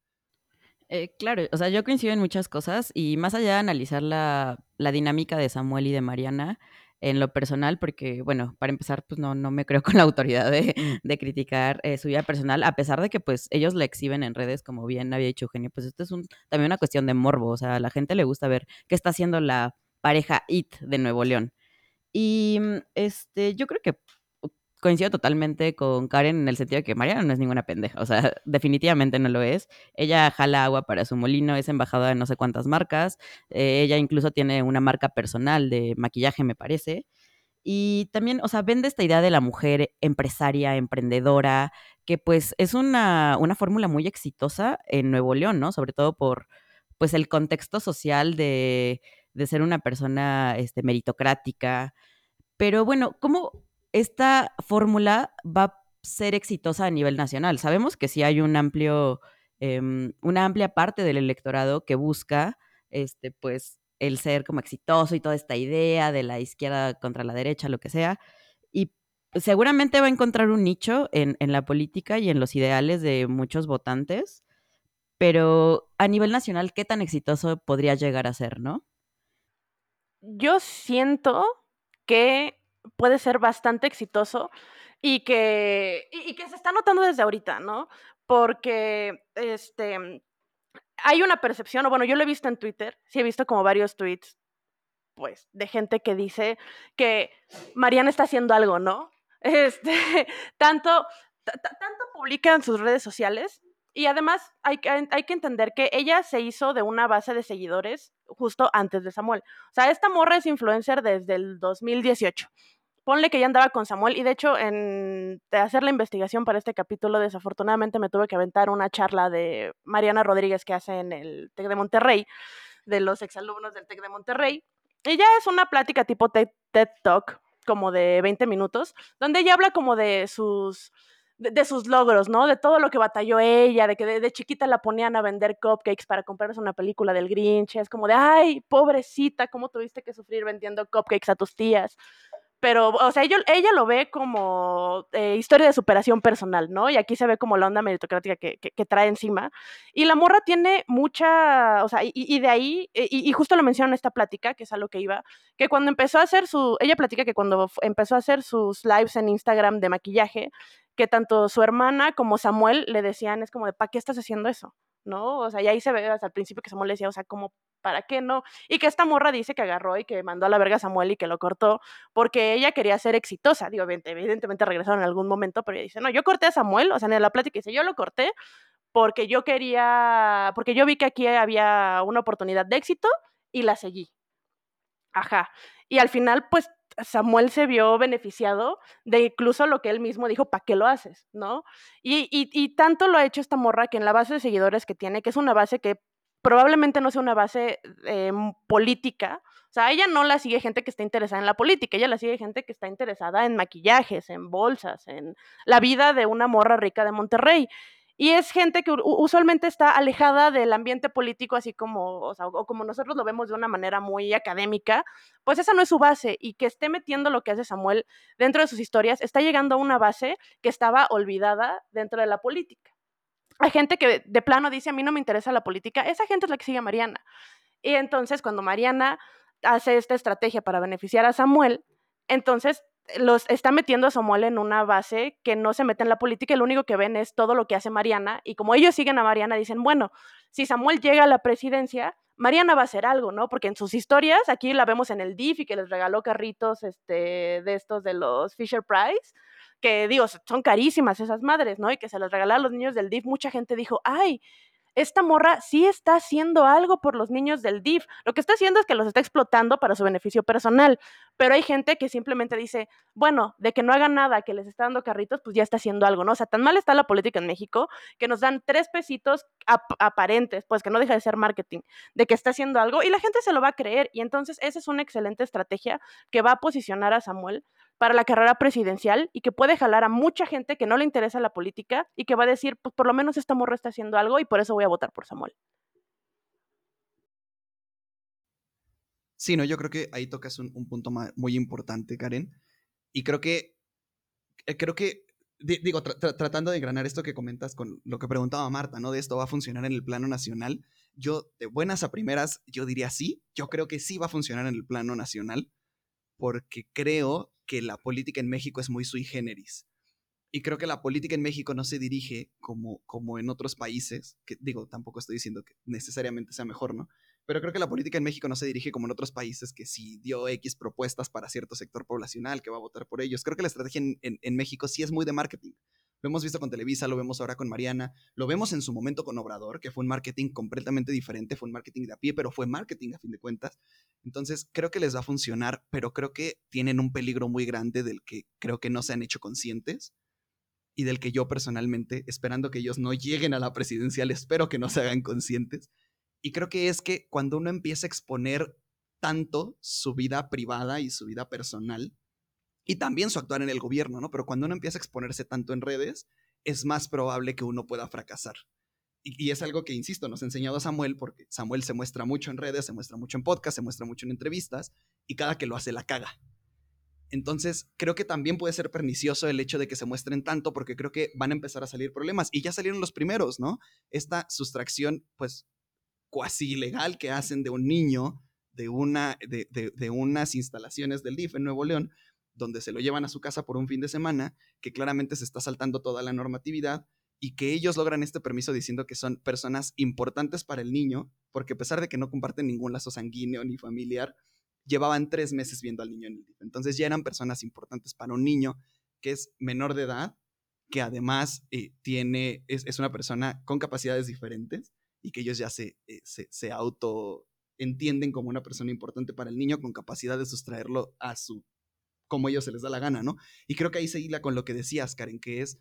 Eh, claro, o sea, yo coincido en muchas cosas y más allá de analizar la, dinámica de Samuel y de Mariana, en lo personal, porque, bueno, para empezar, pues no, no me creo con la autoridad de, de criticar eh, su vida personal, a pesar de que, pues, ellos la exhiben en redes, como bien había dicho Eugenio, pues esto es un, también una cuestión de morbo, o sea, a la gente le gusta ver qué está haciendo la pareja IT de Nuevo León. Y mm, este, yo creo que coincido totalmente con Karen en el sentido de que Mariana no es ninguna pendeja, o sea, [LAUGHS] definitivamente no lo es. Ella jala agua para su molino, es embajadora de no sé cuántas marcas, eh, ella incluso tiene una marca personal de maquillaje, me parece. Y también, o sea, vende esta idea de la mujer empresaria, emprendedora, que pues es una, una fórmula muy exitosa en Nuevo León, ¿no? Sobre todo por pues el contexto social de, de ser una persona este, meritocrática, pero bueno, ¿cómo esta fórmula va a ser exitosa a nivel nacional? Sabemos que sí hay un amplio, em, una amplia parte del electorado que busca, este, pues, el ser como exitoso y toda esta idea de la izquierda contra la derecha, lo que sea. Y seguramente va a encontrar un nicho en, en la política y en los ideales de muchos votantes, pero a nivel nacional, ¿qué tan exitoso podría llegar a ser, no? Yo siento que puede ser bastante exitoso y que, y, que se está notando desde ahorita, ¿no? Porque este, hay una percepción, o bueno, yo lo he visto en Twitter, sí he visto como varios tweets, pues, de gente que dice que Mariana está haciendo algo, ¿no? [LAUGHS] Este, tanto, tanto publica en sus redes sociales y además hay, hay, que entender que ella se hizo de una base de seguidores justo antes de Samuel. O sea, esta morra es influencer desde el 2018. Ponle que ya andaba con Samuel y de hecho en de hacer la investigación para este capítulo desafortunadamente me tuve que aventar una charla de Mariana Rodríguez que hace en el TEC de Monterrey, de los exalumnos del TEC de Monterrey. Y ya es una plática tipo TED Talk, como de 20 minutos, donde ella habla como de sus de, sus logros, ¿no? De todo lo que batalló ella, de que de, chiquita la ponían a vender cupcakes para comprarse una película del Grinch. Es como de, ay, pobrecita, ¿cómo tuviste que sufrir vendiendo cupcakes a tus tías? Pero, o sea, ella, ella lo ve como eh, historia de superación personal, ¿no? Y aquí se ve como la onda meritocrática que, que, trae encima. Y la morra tiene mucha, o sea, y, de ahí, eh, y, justo lo menciono en esta plática, que es a lo que iba, que cuando empezó a hacer su, ella platica que cuando empezó a hacer sus lives en Instagram de maquillaje, que tanto su hermana como Samuel le decían, es como de, ¿para qué estás haciendo eso? ¿no? O sea, y ahí se ve hasta el principio que Samuel decía, o sea, como, ¿para qué no? Y que esta morra dice que agarró y que mandó a la verga a Samuel y que lo cortó porque ella quería ser exitosa. Digo, evidentemente regresaron en algún momento, pero ella dice, no, yo corté a Samuel, o sea, en la plática dice, yo lo corté porque yo quería, porque yo vi que aquí había una oportunidad de éxito y la seguí. Ajá. Y al final, pues Samuel se vio beneficiado de incluso lo que él mismo dijo, ¿para qué lo haces? ¿No? Y, y, tanto lo ha hecho esta morra que en la base de seguidores que tiene, que es una base que probablemente no sea una base eh, política, o sea, ella no la sigue gente que está interesada en la política, ella la sigue gente que está interesada en maquillajes, en bolsas, en la vida de una morra rica de Monterrey. y es gente que usualmente está alejada del ambiente político, así como, o, sea, o como nosotros lo vemos de una manera muy académica, pues esa no es su base y que esté metiendo lo que hace Samuel dentro de sus historias, está llegando a una base que estaba olvidada dentro de la política. Hay gente que de plano dice, a mí no me interesa la política, esa gente es la que sigue a Mariana. Y entonces cuando Mariana hace esta estrategia para beneficiar a Samuel, entonces los está metiendo a Samuel en una base que no se mete en la política y lo único que ven es todo lo que hace Mariana. Y como ellos siguen a Mariana, dicen, bueno, si Samuel llega a la presidencia, Mariana va a hacer algo, ¿no? Porque en sus historias, aquí la vemos en el DIF y que les regaló carritos este, de estos de los Fisher Price, que digo, son carísimas esas madres, ¿no? Y que se las regaló a los niños del DIF, mucha gente dijo, ay, esta morra sí está haciendo algo por los niños del DIF. Lo que está haciendo es que los está explotando para su beneficio personal. Pero hay gente que simplemente dice, bueno, de que no hagan nada, que les está dando carritos, pues ya está haciendo algo, ¿no? O sea, tan mal está la política en México que nos dan tres pesitos aparentes, pues que no deja de ser marketing, de que está haciendo algo y la gente se lo va a creer. Y entonces esa es una excelente estrategia que va a posicionar a Samuel para la carrera presidencial y que puede jalar a mucha gente que no le interesa la política y que va a decir, pues por lo menos esta morra está haciendo algo y por eso voy a votar por Samuel. Sí, no, yo creo que ahí tocas un, punto muy importante, Karen. Y creo que, eh, creo que, digo, tratando de engranar esto que comentas con lo que preguntaba Marta, ¿no? De esto va a funcionar en el plano nacional. Yo, de buenas a primeras, yo diría sí. Yo creo que sí va a funcionar en el plano nacional porque creo que la política en México es muy sui generis. Y creo que la política en México no se dirige como, como en otros países, que digo, tampoco estoy diciendo que necesariamente sea mejor, ¿no? Pero creo que la política en México no se dirige como en otros países, que si dio X propuestas para cierto sector poblacional, que va a votar por ellos. Creo que la estrategia en, en México sí es muy de marketing. Lo hemos visto con Televisa, lo vemos ahora con Mariana, lo vemos en su momento con Obrador, que fue un marketing completamente diferente, fue un marketing de a pie, pero fue marketing a fin de cuentas. Entonces, creo que les va a funcionar, pero creo que tienen un peligro muy grande del que creo que no se han hecho conscientes y del que yo personalmente, esperando que ellos no lleguen a la presidencial, espero que no se hagan conscientes. Y creo que es que cuando uno empieza a exponer tanto su vida privada y su vida personal, y también su actuar en el gobierno, ¿no? Pero cuando uno empieza a exponerse tanto en redes, es más probable que uno pueda fracasar. Y, es algo que, insisto, nos ha enseñado Samuel, porque Samuel se muestra mucho en redes, se muestra mucho en podcast, se muestra mucho en entrevistas, y cada que lo hace la caga. Entonces, creo que también puede ser pernicioso el hecho de que se muestren tanto, porque creo que van a empezar a salir problemas. Y ya salieron los primeros, ¿no? Esta sustracción, pues, cuasi ilegal que hacen de un niño de, una, de, de unas instalaciones del DIF en Nuevo León, donde se lo llevan a su casa por un fin de semana, que claramente se está saltando toda la normatividad y que ellos logran este permiso diciendo que son personas importantes para el niño, porque a pesar de que no comparten ningún lazo sanguíneo ni familiar, llevaban tres meses viendo al niño en el DIF. Entonces ya eran personas importantes para un niño que es menor de edad, que además eh, tiene, es, una persona con capacidades diferentes y que ellos ya se, eh, se, se auto entienden como una persona importante para el niño con capacidad de sustraerlo a su como ellos se les da la gana, ¿no? Y creo que ahí se con lo que decías, Karen, que es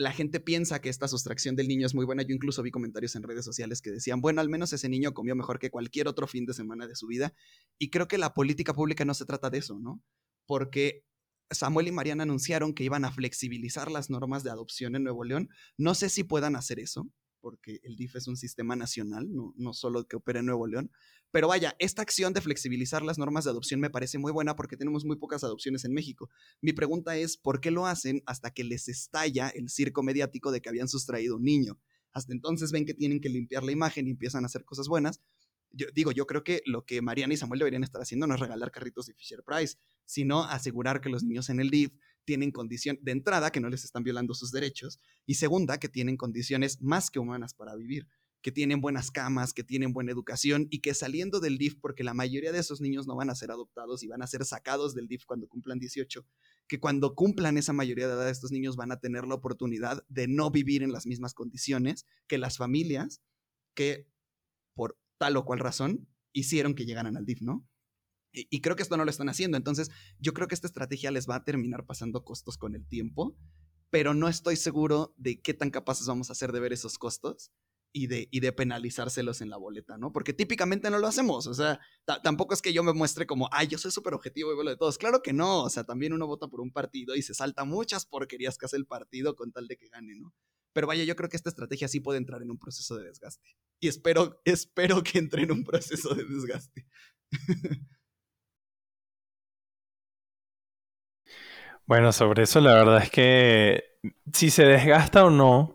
la gente piensa que esta sustracción del niño es muy buena. Yo incluso vi comentarios en redes sociales que decían, bueno, al menos ese niño comió mejor que cualquier otro fin de semana de su vida. Y creo que la política pública no se trata de eso, ¿no? Porque Samuel y Mariana anunciaron que iban a flexibilizar las normas de adopción en Nuevo León. No sé si puedan hacer eso, porque el DIF es un sistema nacional, no, solo que opera en Nuevo León. Pero vaya, esta acción de flexibilizar las normas de adopción me parece muy buena porque tenemos muy pocas adopciones en México. Mi pregunta es, ¿por qué lo hacen hasta que les estalla el circo mediático de que habían sustraído un niño? Hasta entonces ven que tienen que limpiar la imagen y empiezan a hacer cosas buenas. Yo, digo, yo creo que lo que Mariana y Samuel deberían estar haciendo no es regalar carritos de Fisher Price, sino asegurar que los niños en el DIF tienen condición de entrada, que no les están violando sus derechos, y segunda, que tienen condiciones más que humanas para vivir, que tienen buenas camas, que tienen buena educación y que saliendo del DIF, porque la mayoría de esos niños no van a ser adoptados y van a ser sacados del DIF cuando cumplan 18, que cuando cumplan esa mayoría de edad estos niños van a tener la oportunidad de no vivir en las mismas condiciones que las familias que por tal o cual razón hicieron que llegaran al DIF, ¿no? Y, creo que esto no lo están haciendo. Entonces, yo creo que esta estrategia les va a terminar pasando costos con el tiempo, pero no estoy seguro de qué tan capaces vamos a ser de ver esos costos y de, y de penalizárselos en la boleta, ¿no? Porque típicamente no lo hacemos. O sea, tampoco es que yo me muestre como, ay, yo soy súper objetivo y vuelo de todos. Claro que no. O sea, también uno vota por un partido y se salta muchas porquerías que hace el partido con tal de que gane, ¿no? Pero vaya, yo creo que esta estrategia sí puede entrar en un proceso de desgaste. Y espero, [LAUGHS] espero que entre en un proceso de desgaste. [LAUGHS] Bueno, sobre eso la verdad es que si se desgasta o no,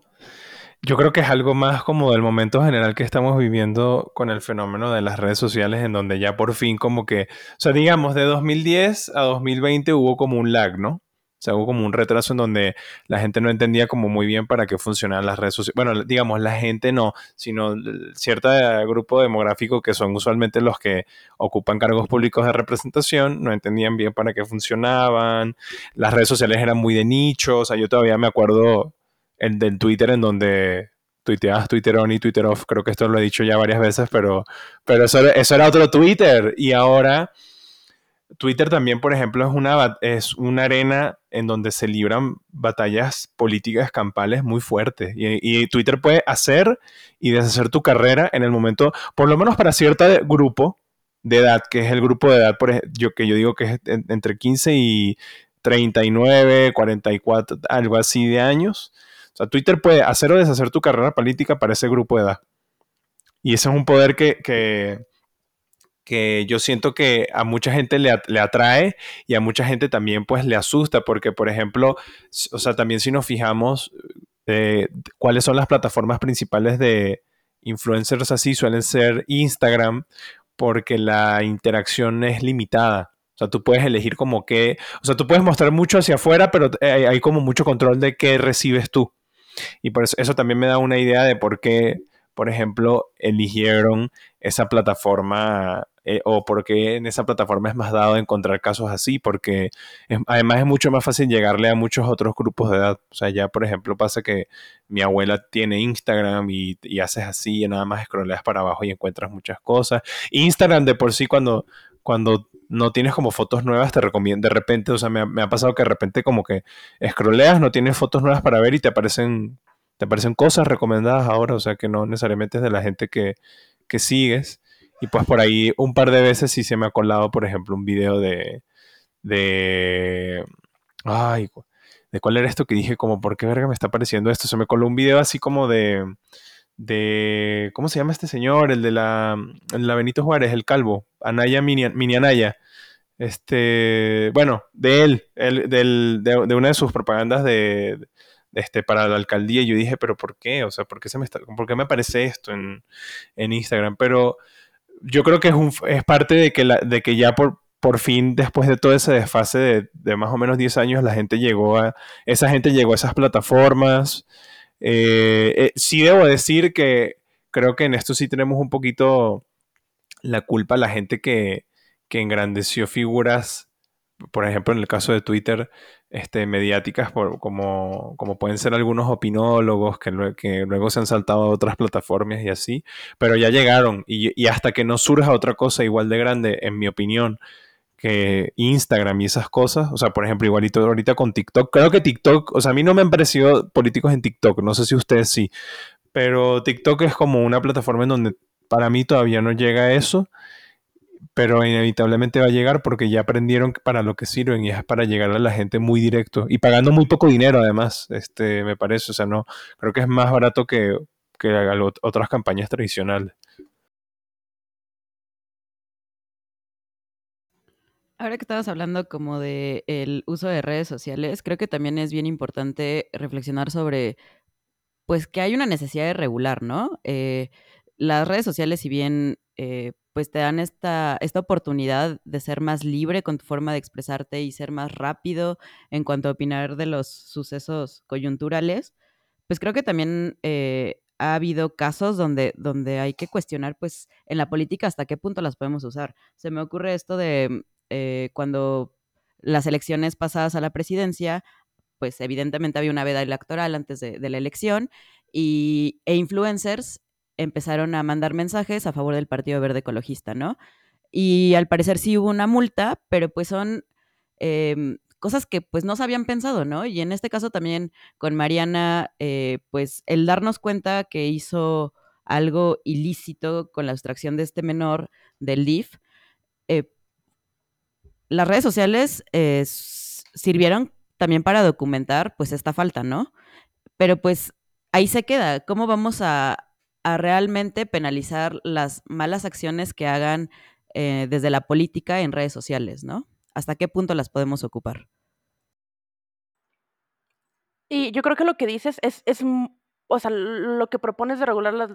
yo creo que es algo más como del momento general que estamos viviendo con el fenómeno de las redes sociales, en donde ya por fin como que, o sea, digamos, de 2010 a 2020 hubo como un lag, ¿no? Sea, hubo como un retraso en donde la gente no entendía como muy bien para qué funcionaban las redes sociales. Bueno, digamos, la gente no, sino cierto grupo demográfico que son usualmente los que ocupan cargos públicos de representación, no entendían bien para qué funcionaban. Las redes sociales eran muy de nicho, o sea, yo todavía me acuerdo el del Twitter en donde tuiteabas Twitter on y Twitter off, creo que esto lo he dicho ya varias veces, pero, pero eso era otro Twitter y ahora Twitter también, por ejemplo, es una, es una arena en donde se libran batallas políticas campales muy fuertes. Y, Twitter puede hacer y deshacer tu carrera en el momento, por lo menos para cierto grupo de edad, que es el grupo de edad por yo, que yo digo que es entre 15 y 39, 44, algo así de años. O sea, Twitter puede hacer o deshacer tu carrera política para ese grupo de edad. Y ese es un poder que, que que yo siento que a mucha gente le, atrae y a mucha gente también pues le asusta porque por ejemplo, o sea, también si nos fijamos eh, cuáles son las plataformas principales de influencers así, suelen ser Instagram porque la interacción es limitada. O sea, tú puedes elegir como que, o sea, tú puedes mostrar mucho hacia afuera, pero hay, hay como mucho control de qué recibes tú. Y por eso también me da una idea de por qué, por ejemplo, eligieron esa plataforma eh, o porque en esa plataforma es más dado encontrar casos así, porque además es mucho más fácil llegarle a muchos otros grupos de edad. O sea, ya por ejemplo pasa que mi abuela tiene Instagram y, haces así y nada más scrolleas para abajo y encuentras muchas cosas. Instagram de por sí cuando, cuando no tienes como fotos nuevas, te recomiendo de repente, o sea, me, me ha pasado que de repente como que scrolleas, no tienes fotos nuevas para ver y te aparecen, te aparecen cosas recomendadas ahora, o sea, que no necesariamente es de la gente que, que sigues. Y pues por ahí un par de veces sí se me ha colado, por ejemplo, un video de. de. Ay, ¿de cuál era esto que dije? Como, ¿por qué verga me está apareciendo esto? Se me coló un video así como de. de. ¿Cómo se llama este señor? El de la. La Benito Juárez, el calvo. Anaya Mini, Anaya. Este. Bueno, de él, del, de, una de sus propagandas de, este, para la alcaldía. Y yo dije, ¿pero por qué? O sea, ¿por qué, se me, está, ¿por qué me aparece esto en, en Instagram? Pero yo creo que es, un, es parte de que, la, de que ya por, por fin, después de todo ese desfase de, de, más o menos 10 años, la gente llegó a, esa gente llegó a esas plataformas. Eh, eh, sí debo decir que creo que en esto sí tenemos un poquito la culpa la gente que, que engrandeció figuras, por ejemplo, en el caso de Twitter, este, mediáticas por, como, como pueden ser algunos opinólogos que, luego se han saltado a otras plataformas y así, pero ya llegaron. Y, y, hasta que no surja otra cosa igual de grande, en mi opinión, que Instagram y esas cosas, o sea, por ejemplo, igualito ahorita con TikTok, creo que TikTok, o sea, a mí no me han parecido políticos en TikTok, no sé si ustedes sí, pero TikTok es como una plataforma en donde para mí todavía no llega eso pero inevitablemente va a llegar porque ya aprendieron para lo que sirven y es para llegar a la gente muy directo y pagando muy poco dinero además, este, me parece, o sea, no, creo que es más barato que, que otras campañas tradicionales. Ahora que estabas hablando como de el uso de redes sociales, creo que también es bien importante reflexionar sobre, pues, que hay una necesidad de regular, ¿no? Eh, las redes sociales, si bien eh, pues te dan esta, esta oportunidad de ser más libre con tu forma de expresarte y ser más rápido en cuanto a opinar de los sucesos coyunturales, pues creo que también eh, ha habido casos donde, donde hay que cuestionar, pues, en la política hasta qué punto las podemos usar. Se me ocurre esto de eh, cuando las elecciones pasadas a la presidencia, pues evidentemente había una veda electoral antes de, la elección y, e influencers empezaron a mandar mensajes a favor del Partido Verde Ecologista, ¿no? Y al parecer sí hubo una multa, pero pues son em, cosas que pues no se habían pensado, ¿no? Y en este caso también con Mariana, eh, pues el darnos cuenta que hizo algo ilícito con la abstracción de este menor del DIF, eh, las redes sociales eh, sirvieron también para documentar pues esta falta, ¿no? Pero pues ahí se queda. ¿Cómo vamos a, realmente penalizar las malas acciones que hagan eh, desde la política en redes sociales, ¿no? ¿Hasta qué punto las podemos ocupar? Y yo creo que lo que dices es, es o sea, lo que propones de regular las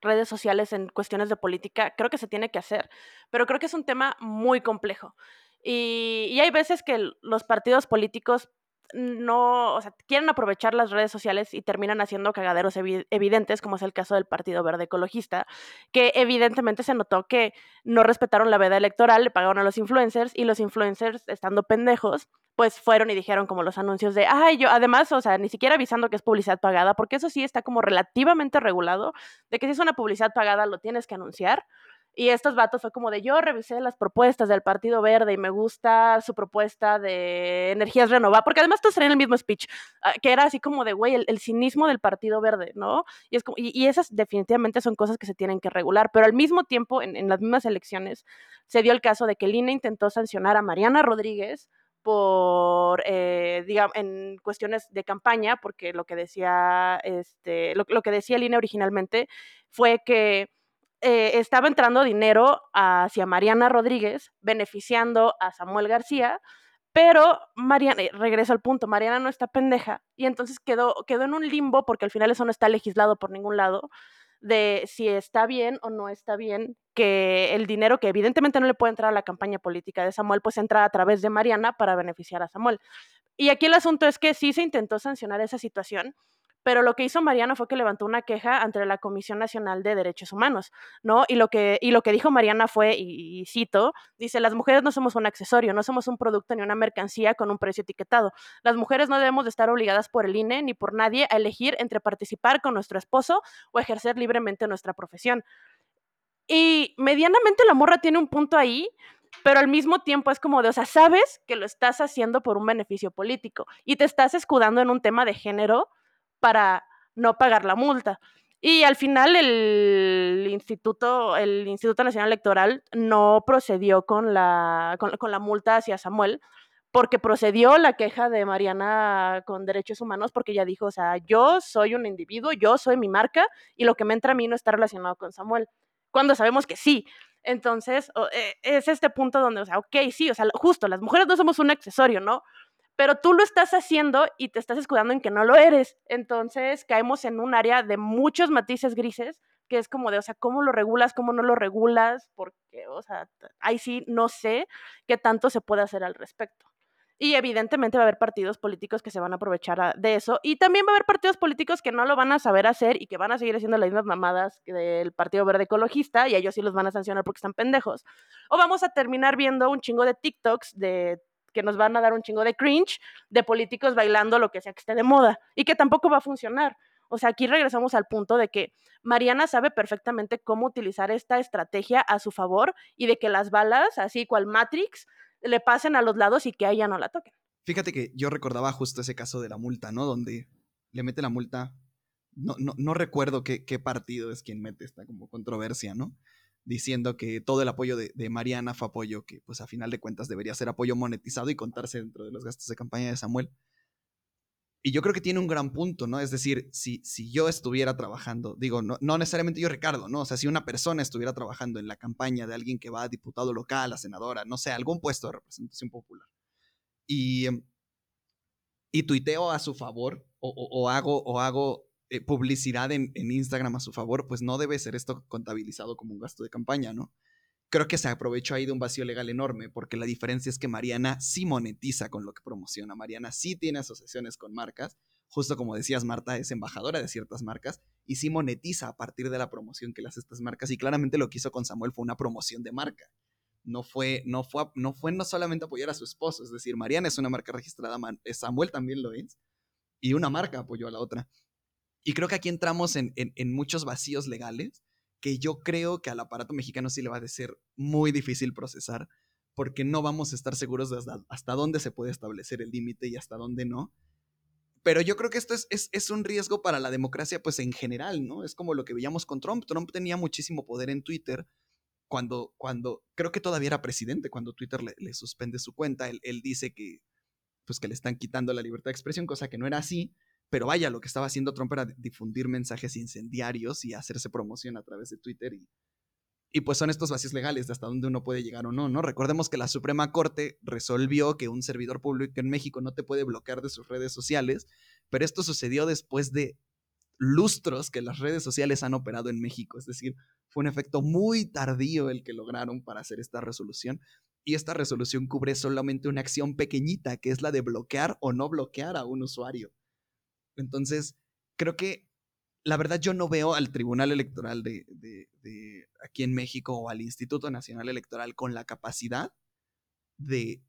redes sociales en cuestiones de política, creo que se tiene que hacer, pero creo que es un tema muy complejo. Y, y hay veces que los partidos políticos no, o sea, quieren aprovechar las redes sociales y terminan haciendo cagaderos evidentes, como es el caso del Partido Verde Ecologista, que evidentemente se notó que no respetaron la veda electoral, le pagaron a los influencers y los influencers, estando pendejos, pues fueron y dijeron como los anuncios de, ay, yo, además, o sea, ni siquiera avisando que es publicidad pagada, porque eso sí está como relativamente regulado, de que si es una publicidad pagada lo tienes que anunciar, y estos vatos fue como de yo revisé las propuestas del Partido Verde y me gusta su propuesta de energías renovables, porque además todos en el mismo speech, ah, que era así como de, güey, el, cinismo del Partido Verde, ¿no? Y, es como, y, esas definitivamente son cosas que se tienen que regular, pero al mismo tiempo, en, las mismas elecciones, se dio el caso de que el INE intentó sancionar a Mariana Rodríguez por, eh, en cuestiones de campaña, porque lo que decía, este, lo, lo que decía el INE originalmente fue que eh, estaba entrando dinero hacia Mariana Rodríguez, beneficiando a Samuel García, pero Mariana, eh, regreso al punto, Mariana no está pendeja y entonces quedó, quedó en un limbo porque al final eso no está legislado por ningún lado de si está bien o no está bien que el dinero que evidentemente no le puede entrar a la campaña política de Samuel, pues entra a través de Mariana para beneficiar a Samuel. Y aquí el asunto es que sí se intentó sancionar esa situación, pero lo que hizo Mariana fue que levantó una queja ante la Comisión Nacional de Derechos Humanos, ¿no? Y lo que, y lo que dijo Mariana fue, y, cito, dice, las mujeres no somos un accesorio, no somos un producto ni una mercancía con un precio etiquetado. Las mujeres no debemos de estar obligadas por el INE ni por nadie a elegir entre participar con nuestro esposo o ejercer libremente nuestra profesión. Y medianamente la morra tiene un punto ahí, pero al mismo tiempo es como de, o sea, sabes que lo estás haciendo por un beneficio político y te estás escudando en un tema de género para no pagar la multa. Y al final el Instituto, el Instituto Nacional Electoral no procedió con la, con, la multa hacia Samuel, porque procedió la queja de Mariana con derechos humanos, porque ella dijo, o sea, yo soy un individuo, yo soy mi marca, y lo que me entra a mí no está relacionado con Samuel, cuando sabemos que sí. Entonces, eh, es este punto donde, o sea, ok, sí, o sea, justo, las mujeres no somos un accesorio, ¿no? Pero tú lo estás haciendo y te estás escudando en que no lo eres. Entonces caemos en un área de muchos matices grises, que es como de, o sea, ¿cómo lo regulas? ¿Cómo no lo regulas? Porque, o sea, ahí sí no sé qué tanto se puede hacer al respecto. Y evidentemente va a haber partidos políticos que se van a aprovechar de eso. Y también va a haber partidos políticos que no lo van a saber hacer y que van a seguir haciendo las mismas mamadas del Partido Verde Ecologista y ellos sí los van a sancionar porque están pendejos. O vamos a terminar viendo un chingo de TikToks de que nos van a dar un chingo de cringe de políticos bailando lo que sea que esté de moda y que tampoco va a funcionar. O sea, aquí regresamos al punto de que Mariana sabe perfectamente cómo utilizar esta estrategia a su favor y de que las balas, así cual Matrix, le pasen a los lados y que a ella no la toquen. Fíjate que yo recordaba justo ese caso de la multa, ¿no? Donde le mete la multa. No, no, no recuerdo qué, qué partido es quien mete esta como controversia, ¿no? Diciendo que todo el apoyo de, Mariana fue apoyo que, pues a final de cuentas, debería ser apoyo monetizado y contarse dentro de los gastos de campaña de Samuel. Y yo creo que tiene un gran punto, ¿no? Es decir, si, si yo estuviera trabajando, digo, no, no necesariamente yo, Ricardo, ¿no? O sea, si una persona estuviera trabajando en la campaña de alguien que va a diputado local, a senadora, no sé, algún puesto de representación popular, y, y tuiteo a su favor, o hago, o hago eh, publicidad en, Instagram a su favor, pues no debe ser esto contabilizado como un gasto de campaña, ¿no? Creo que se aprovechó ahí de un vacío legal enorme, porque la diferencia es que Mariana sí monetiza con lo que promociona. Mariana sí tiene asociaciones con marcas, justo como decías, Marta es embajadora de ciertas marcas y sí monetiza a partir de la promoción que le hace estas marcas. Y claramente lo que hizo con Samuel fue una promoción de marca. No fue, no fue, no fue no solamente apoyar a su esposo, es decir, Mariana es una marca registrada, Samuel también lo es, y una marca apoyó a la otra. Y creo que aquí entramos en, muchos vacíos legales que yo creo que al aparato mexicano sí le va a ser muy difícil procesar porque no vamos a estar seguros de hasta, dónde se puede establecer el límite y hasta dónde no. Pero yo creo que esto es, es, un riesgo para la democracia, pues en general, ¿no? Es como lo que veíamos con Trump. Trump tenía muchísimo poder en Twitter cuando, cuando creo que todavía era presidente, cuando Twitter le, le suspende su cuenta. Él, él, dice que, pues que le están quitando la libertad de expresión, cosa que no era así Pero vaya, lo que estaba haciendo Trump era difundir mensajes incendiarios y hacerse promoción a través de Twitter y, pues son estos vacíos legales de hasta dónde uno puede llegar o no, ¿no? Recordemos que la Suprema Corte resolvió que un servidor público en México no te puede bloquear de sus redes sociales, pero esto sucedió después de lustros que las redes sociales han operado en México. Es decir, fue un efecto muy tardío el que lograron para hacer esta resolución. Y esta resolución cubre solamente una acción pequeñita, que es la de bloquear o no bloquear a un usuario. Entonces, creo que la verdad yo no veo al Tribunal Electoral de, aquí en México o al Instituto Nacional Electoral con la capacidad de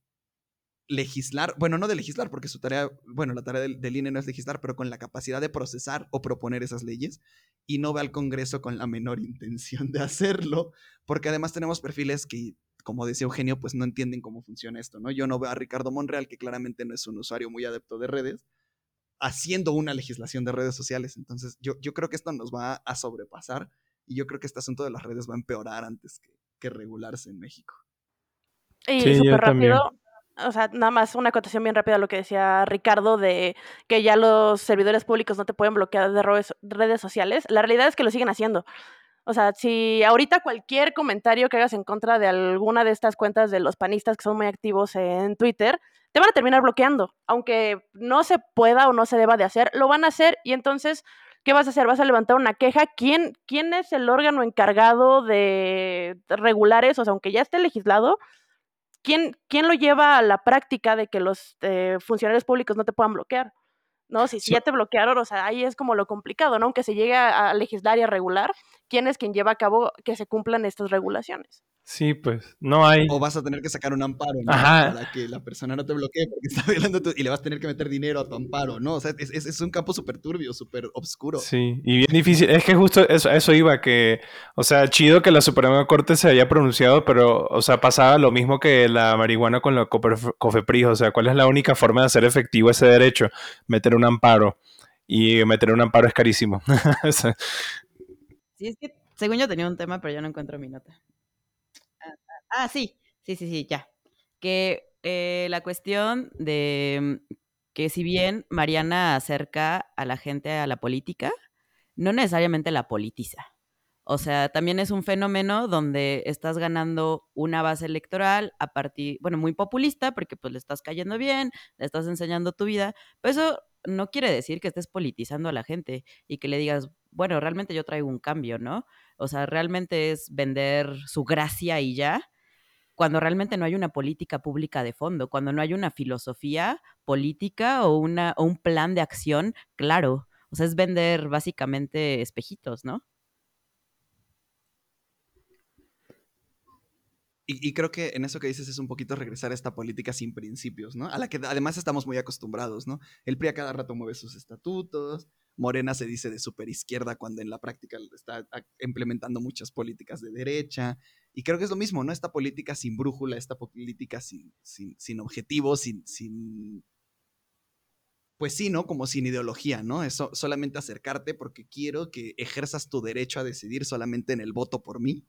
legislar, bueno, no de legislar, porque su tarea, bueno, la tarea del, INE no es legislar, pero con la capacidad de procesar o proponer esas leyes, y no ve al Congreso con la menor intención de hacerlo, porque además tenemos perfiles que, como decía Eugenio, pues no entienden cómo funciona esto, ¿no? Yo no veo a Ricardo Monreal, que claramente no es un usuario muy adepto de redes, haciendo una legislación de redes sociales. Entonces, yo, yo creo que esto nos va a sobrepasar y yo creo que este asunto de las redes va a empeorar antes que, que regularse en México. Y súper rápido, o sea, nada más una acotación bien rápida a lo que decía Ricardo de que ya los servidores públicos no te pueden bloquear de redes sociales. La realidad es que lo siguen haciendo. O sea, si ahorita cualquier comentario que hagas en contra de alguna de estas cuentas de los panistas que son muy activos en Twitter, te van a terminar bloqueando. Aunque no se pueda o no se deba de hacer, lo van a hacer y entonces, ¿qué vas a hacer? ¿Vas a levantar una queja? ¿Quién, quién es el órgano encargado de regular eso? O sea, aunque ya esté legislado, ¿quién, quién lo lleva a la práctica de que los eh, funcionarios públicos no te puedan bloquear? ¿no? Si, ya te bloquearon, o sea, ahí es como lo complicado, ¿no? Aunque se llegue a, a legislar y a regular, ¿quién es quien lleva a cabo que se cumplan estas regulaciones? Sí, pues no hay. O vas a tener que sacar un amparo ¿no? para que la persona no te bloquee porque [LAUGHS] está violando tu... y le vas a tener que meter dinero a tu amparo, ¿no? O sea, es, es, un campo súper turbio, súper oscuro. Sí, y bien difícil. Es que justo eso, eso iba, que, o sea, chido que la Suprema Corte se haya pronunciado, pero, o sea, pasaba lo mismo que la marihuana con la COFEPRIS. O sea, ¿cuál es la única forma de hacer efectivo ese derecho? Meter un amparo. Y meter un amparo es carísimo. [LAUGHS] sí, es que según yo tenía un tema, pero yo no encuentro mi nota. Ah, sí, sí, sí, sí, ya. Que eh, la cuestión de mm, que si bien Mariana acerca a la gente a la política, no necesariamente la politiza. O sea, también es un fenómeno donde estás ganando una base electoral a partir, bueno, muy populista, porque pues le estás cayendo bien, le estás enseñando tu vida, pero eso no quiere decir que estés politizando a la gente y que le digas, bueno, realmente yo traigo un cambio, ¿no? O sea, realmente es vender su gracia y ya, cuando realmente no hay una política pública de fondo, cuando no hay una filosofía política o, una, o un plan de acción claro. O sea, es vender básicamente espejitos, ¿no? Y, creo que en eso que dices es un poquito regresar a esta política sin principios, ¿no? A la que además estamos muy acostumbrados, ¿no? El PRI a cada rato mueve sus estatutos, Morena se dice de izquierda cuando en la práctica está implementando muchas políticas de derecha, y creo que es lo mismo, ¿no? Esta política sin brújula, esta política sin, sin, sin objetivos, sin, sin... Pues sí, ¿no? Como sin ideología, ¿no? Eso solamente acercarte porque quiero que ejerzas tu derecho a decidir solamente en el voto por mí.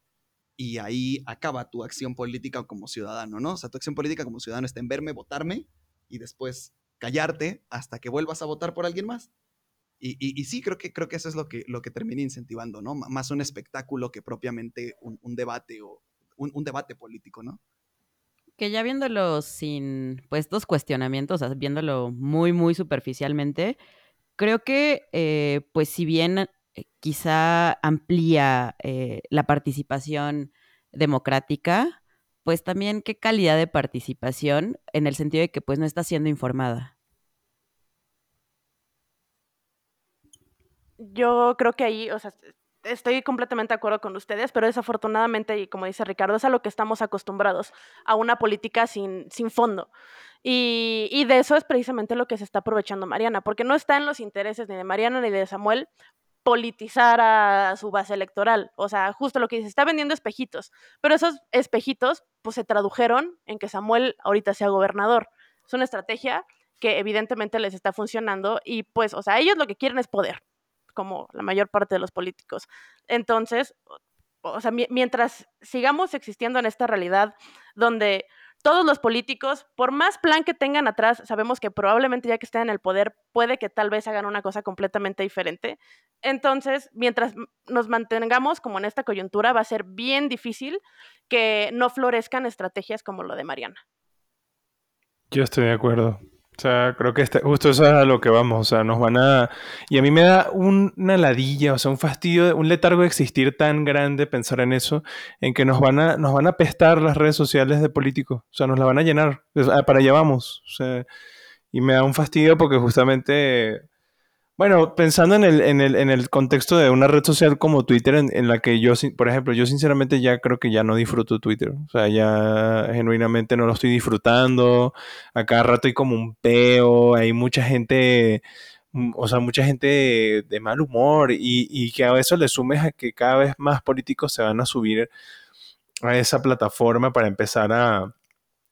Y ahí acaba tu acción política como ciudadano, ¿no? O sea, tu acción política como ciudadano está en verme, votarme y después callarte hasta que vuelvas a votar por alguien más. Y, sí, creo que, creo que eso es lo que, lo que termina incentivando, ¿no? más un espectáculo que propiamente un, debate o un, debate político, ¿no? Que ya viéndolo sin, pues, dos cuestionamientos, viéndolo muy, muy superficialmente, creo que, eh, pues, si bien eh, quizá amplía eh, la participación democrática, pues también qué calidad de participación en el sentido de que, pues, no está siendo informada. Yo creo que ahí, o sea, estoy completamente de acuerdo con ustedes, pero desafortunadamente, y como dice Ricardo, es a lo que estamos acostumbrados, a una política sin, sin fondo. Y, y, de eso es precisamente lo que se está aprovechando Mariana, porque no está en los intereses ni de Mariana ni de Samuel politizar a su base electoral. O sea, justo lo que dice, está vendiendo espejitos, pero esos espejitos pues se tradujeron en que Samuel ahorita sea gobernador. Es una estrategia que evidentemente les está funcionando y pues, o sea, ellos lo que quieren es poder como la mayor parte de los políticos. Entonces, o sea, mientras sigamos existiendo en esta realidad donde todos los políticos, por más plan que tengan atrás, sabemos que probablemente ya que estén en el poder, puede que tal vez hagan una cosa completamente diferente. Entonces, mientras nos mantengamos como en esta coyuntura, va a ser bien difícil que no florezcan estrategias como lo de Mariana. Yo estoy de acuerdo. O sea, creo que este, justo eso es a lo que vamos. O sea, nos van a. Y a mí me da una ladilla, o sea, un fastidio, un letargo de existir tan grande pensar en eso, en que nos van a, nos van a pestar las redes sociales de políticos. O sea, nos la van a llenar. Para allá vamos. O sea, y me da un fastidio porque justamente bueno, pensando en el, en el, en el contexto de una red social como Twitter, en, la que yo, por ejemplo, yo sinceramente ya creo que ya no disfruto Twitter. O sea, ya genuinamente no lo estoy disfrutando. A cada rato hay como un peo, hay mucha gente, mm, o sea, mucha gente de, mal humor y, y, que a eso le sumes a que cada vez más políticos se van a subir a esa plataforma para empezar a,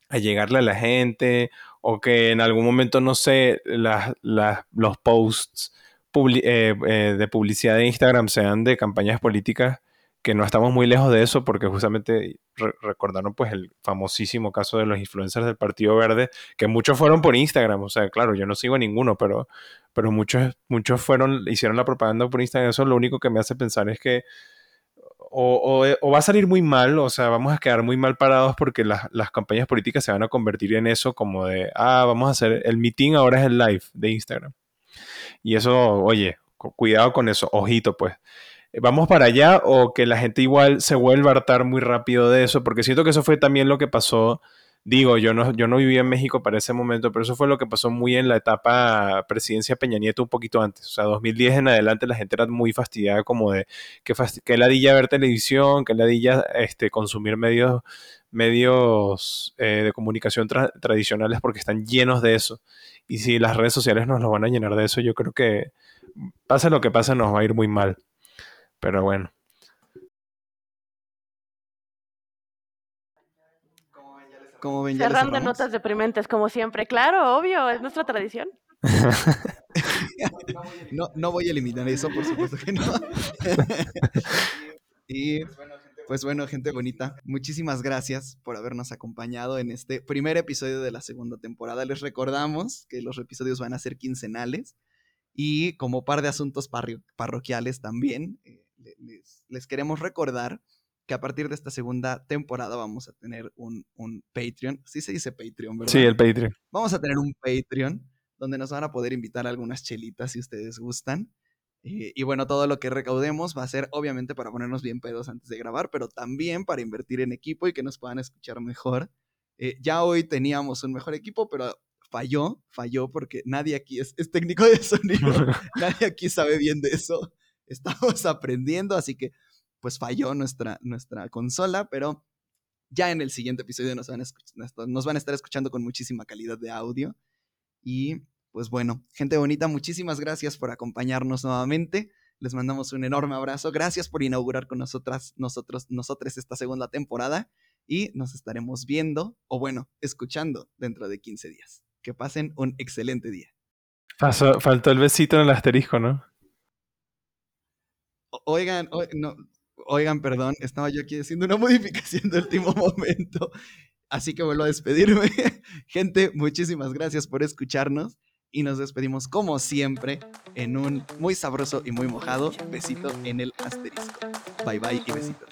a llegarle a la gente o que en algún momento, no sé, los posts eh, eh, de publicidad de Instagram sean de campañas políticas, que no estamos muy lejos de eso porque justamente recordaron pues el famosísimo caso de los influencers del Partido Verde, que muchos fueron por Instagram, o sea, claro, yo no sigo a ninguno, pero, pero muchos, muchos fueron, hicieron la propaganda por Instagram, eso lo único que me hace pensar es que eh, o, va a salir muy mal, o sea, vamos a quedar muy mal parados porque las, campañas políticas se van a convertir en eso como de, ah, vamos a hacer, el meeting ahora es el live de Instagram. Y eso, oye, cuidado con eso, ojito pues. ¿Vamos para allá o que la gente igual se vuelva a hartar muy rápido de eso? Porque siento que eso fue también lo que pasó Digo, yo no, yo no vivía en México para ese momento, pero eso fue lo que pasó muy en la etapa presidencia Peña Nieto un poquito antes. O sea, 2010 en adelante la gente era muy fastidiada como de que, que ladilla ver televisión, que ladilla este, consumir medios, medios eh, de comunicación tradicionales porque están llenos de eso. Y si las redes sociales nos lo van a llenar de eso, yo creo que pase lo que pase nos va a ir muy mal. Pero bueno. Cerrando notas deprimentes, como siempre. Claro, obvio, es nuestra tradición. [LAUGHS] no, no voy a eliminar eso, por supuesto que no. [LAUGHS] y pues bueno, gente bonita, muchísimas gracias por habernos acompañado en este primer episodio de la segunda temporada. Les recordamos que los episodios van a ser quincenales y como par de asuntos parroquiales también, eh, les, les queremos recordar que a partir de esta segunda temporada vamos a tener un, un Patreon. Sí se dice Patreon, ¿verdad? Sí, el Patreon. Vamos a tener un Patreon donde nos van a poder invitar algunas chelitas si ustedes gustan. Eh, y bueno, todo lo que recaudemos va a ser obviamente para ponernos bien pedos antes de grabar, pero también para invertir en equipo y que nos puedan escuchar mejor. Eh, ya hoy teníamos un mejor equipo, pero falló, falló porque nadie aquí es, es técnico de [LAUGHS] sonido, [LAUGHS] nadie aquí sabe bien de eso. Estamos aprendiendo, así que pues falló nuestra, nuestra consola, pero ya en el siguiente episodio nos van, a nos van a estar escuchando con muchísima calidad de audio. Y pues bueno, gente bonita, muchísimas gracias por acompañarnos nuevamente. Les mandamos un enorme abrazo. Gracias por inaugurar con nosotras, nosotros, nosotros esta segunda temporada. Y nos estaremos viendo, o bueno, escuchando dentro de 15 días. Que pasen un excelente día. faltó el besito en el asterisco, ¿no? Oigan, no, oigan, perdón, estaba yo aquí haciendo una [LAUGHS] modificación de último momento. Así que vuelvo a despedirme. [LAUGHS] Gente, muchísimas gracias por escucharnos y nos despedimos como siempre en un muy sabroso y muy mojado besito en el asterisco. Bye bye y besitos.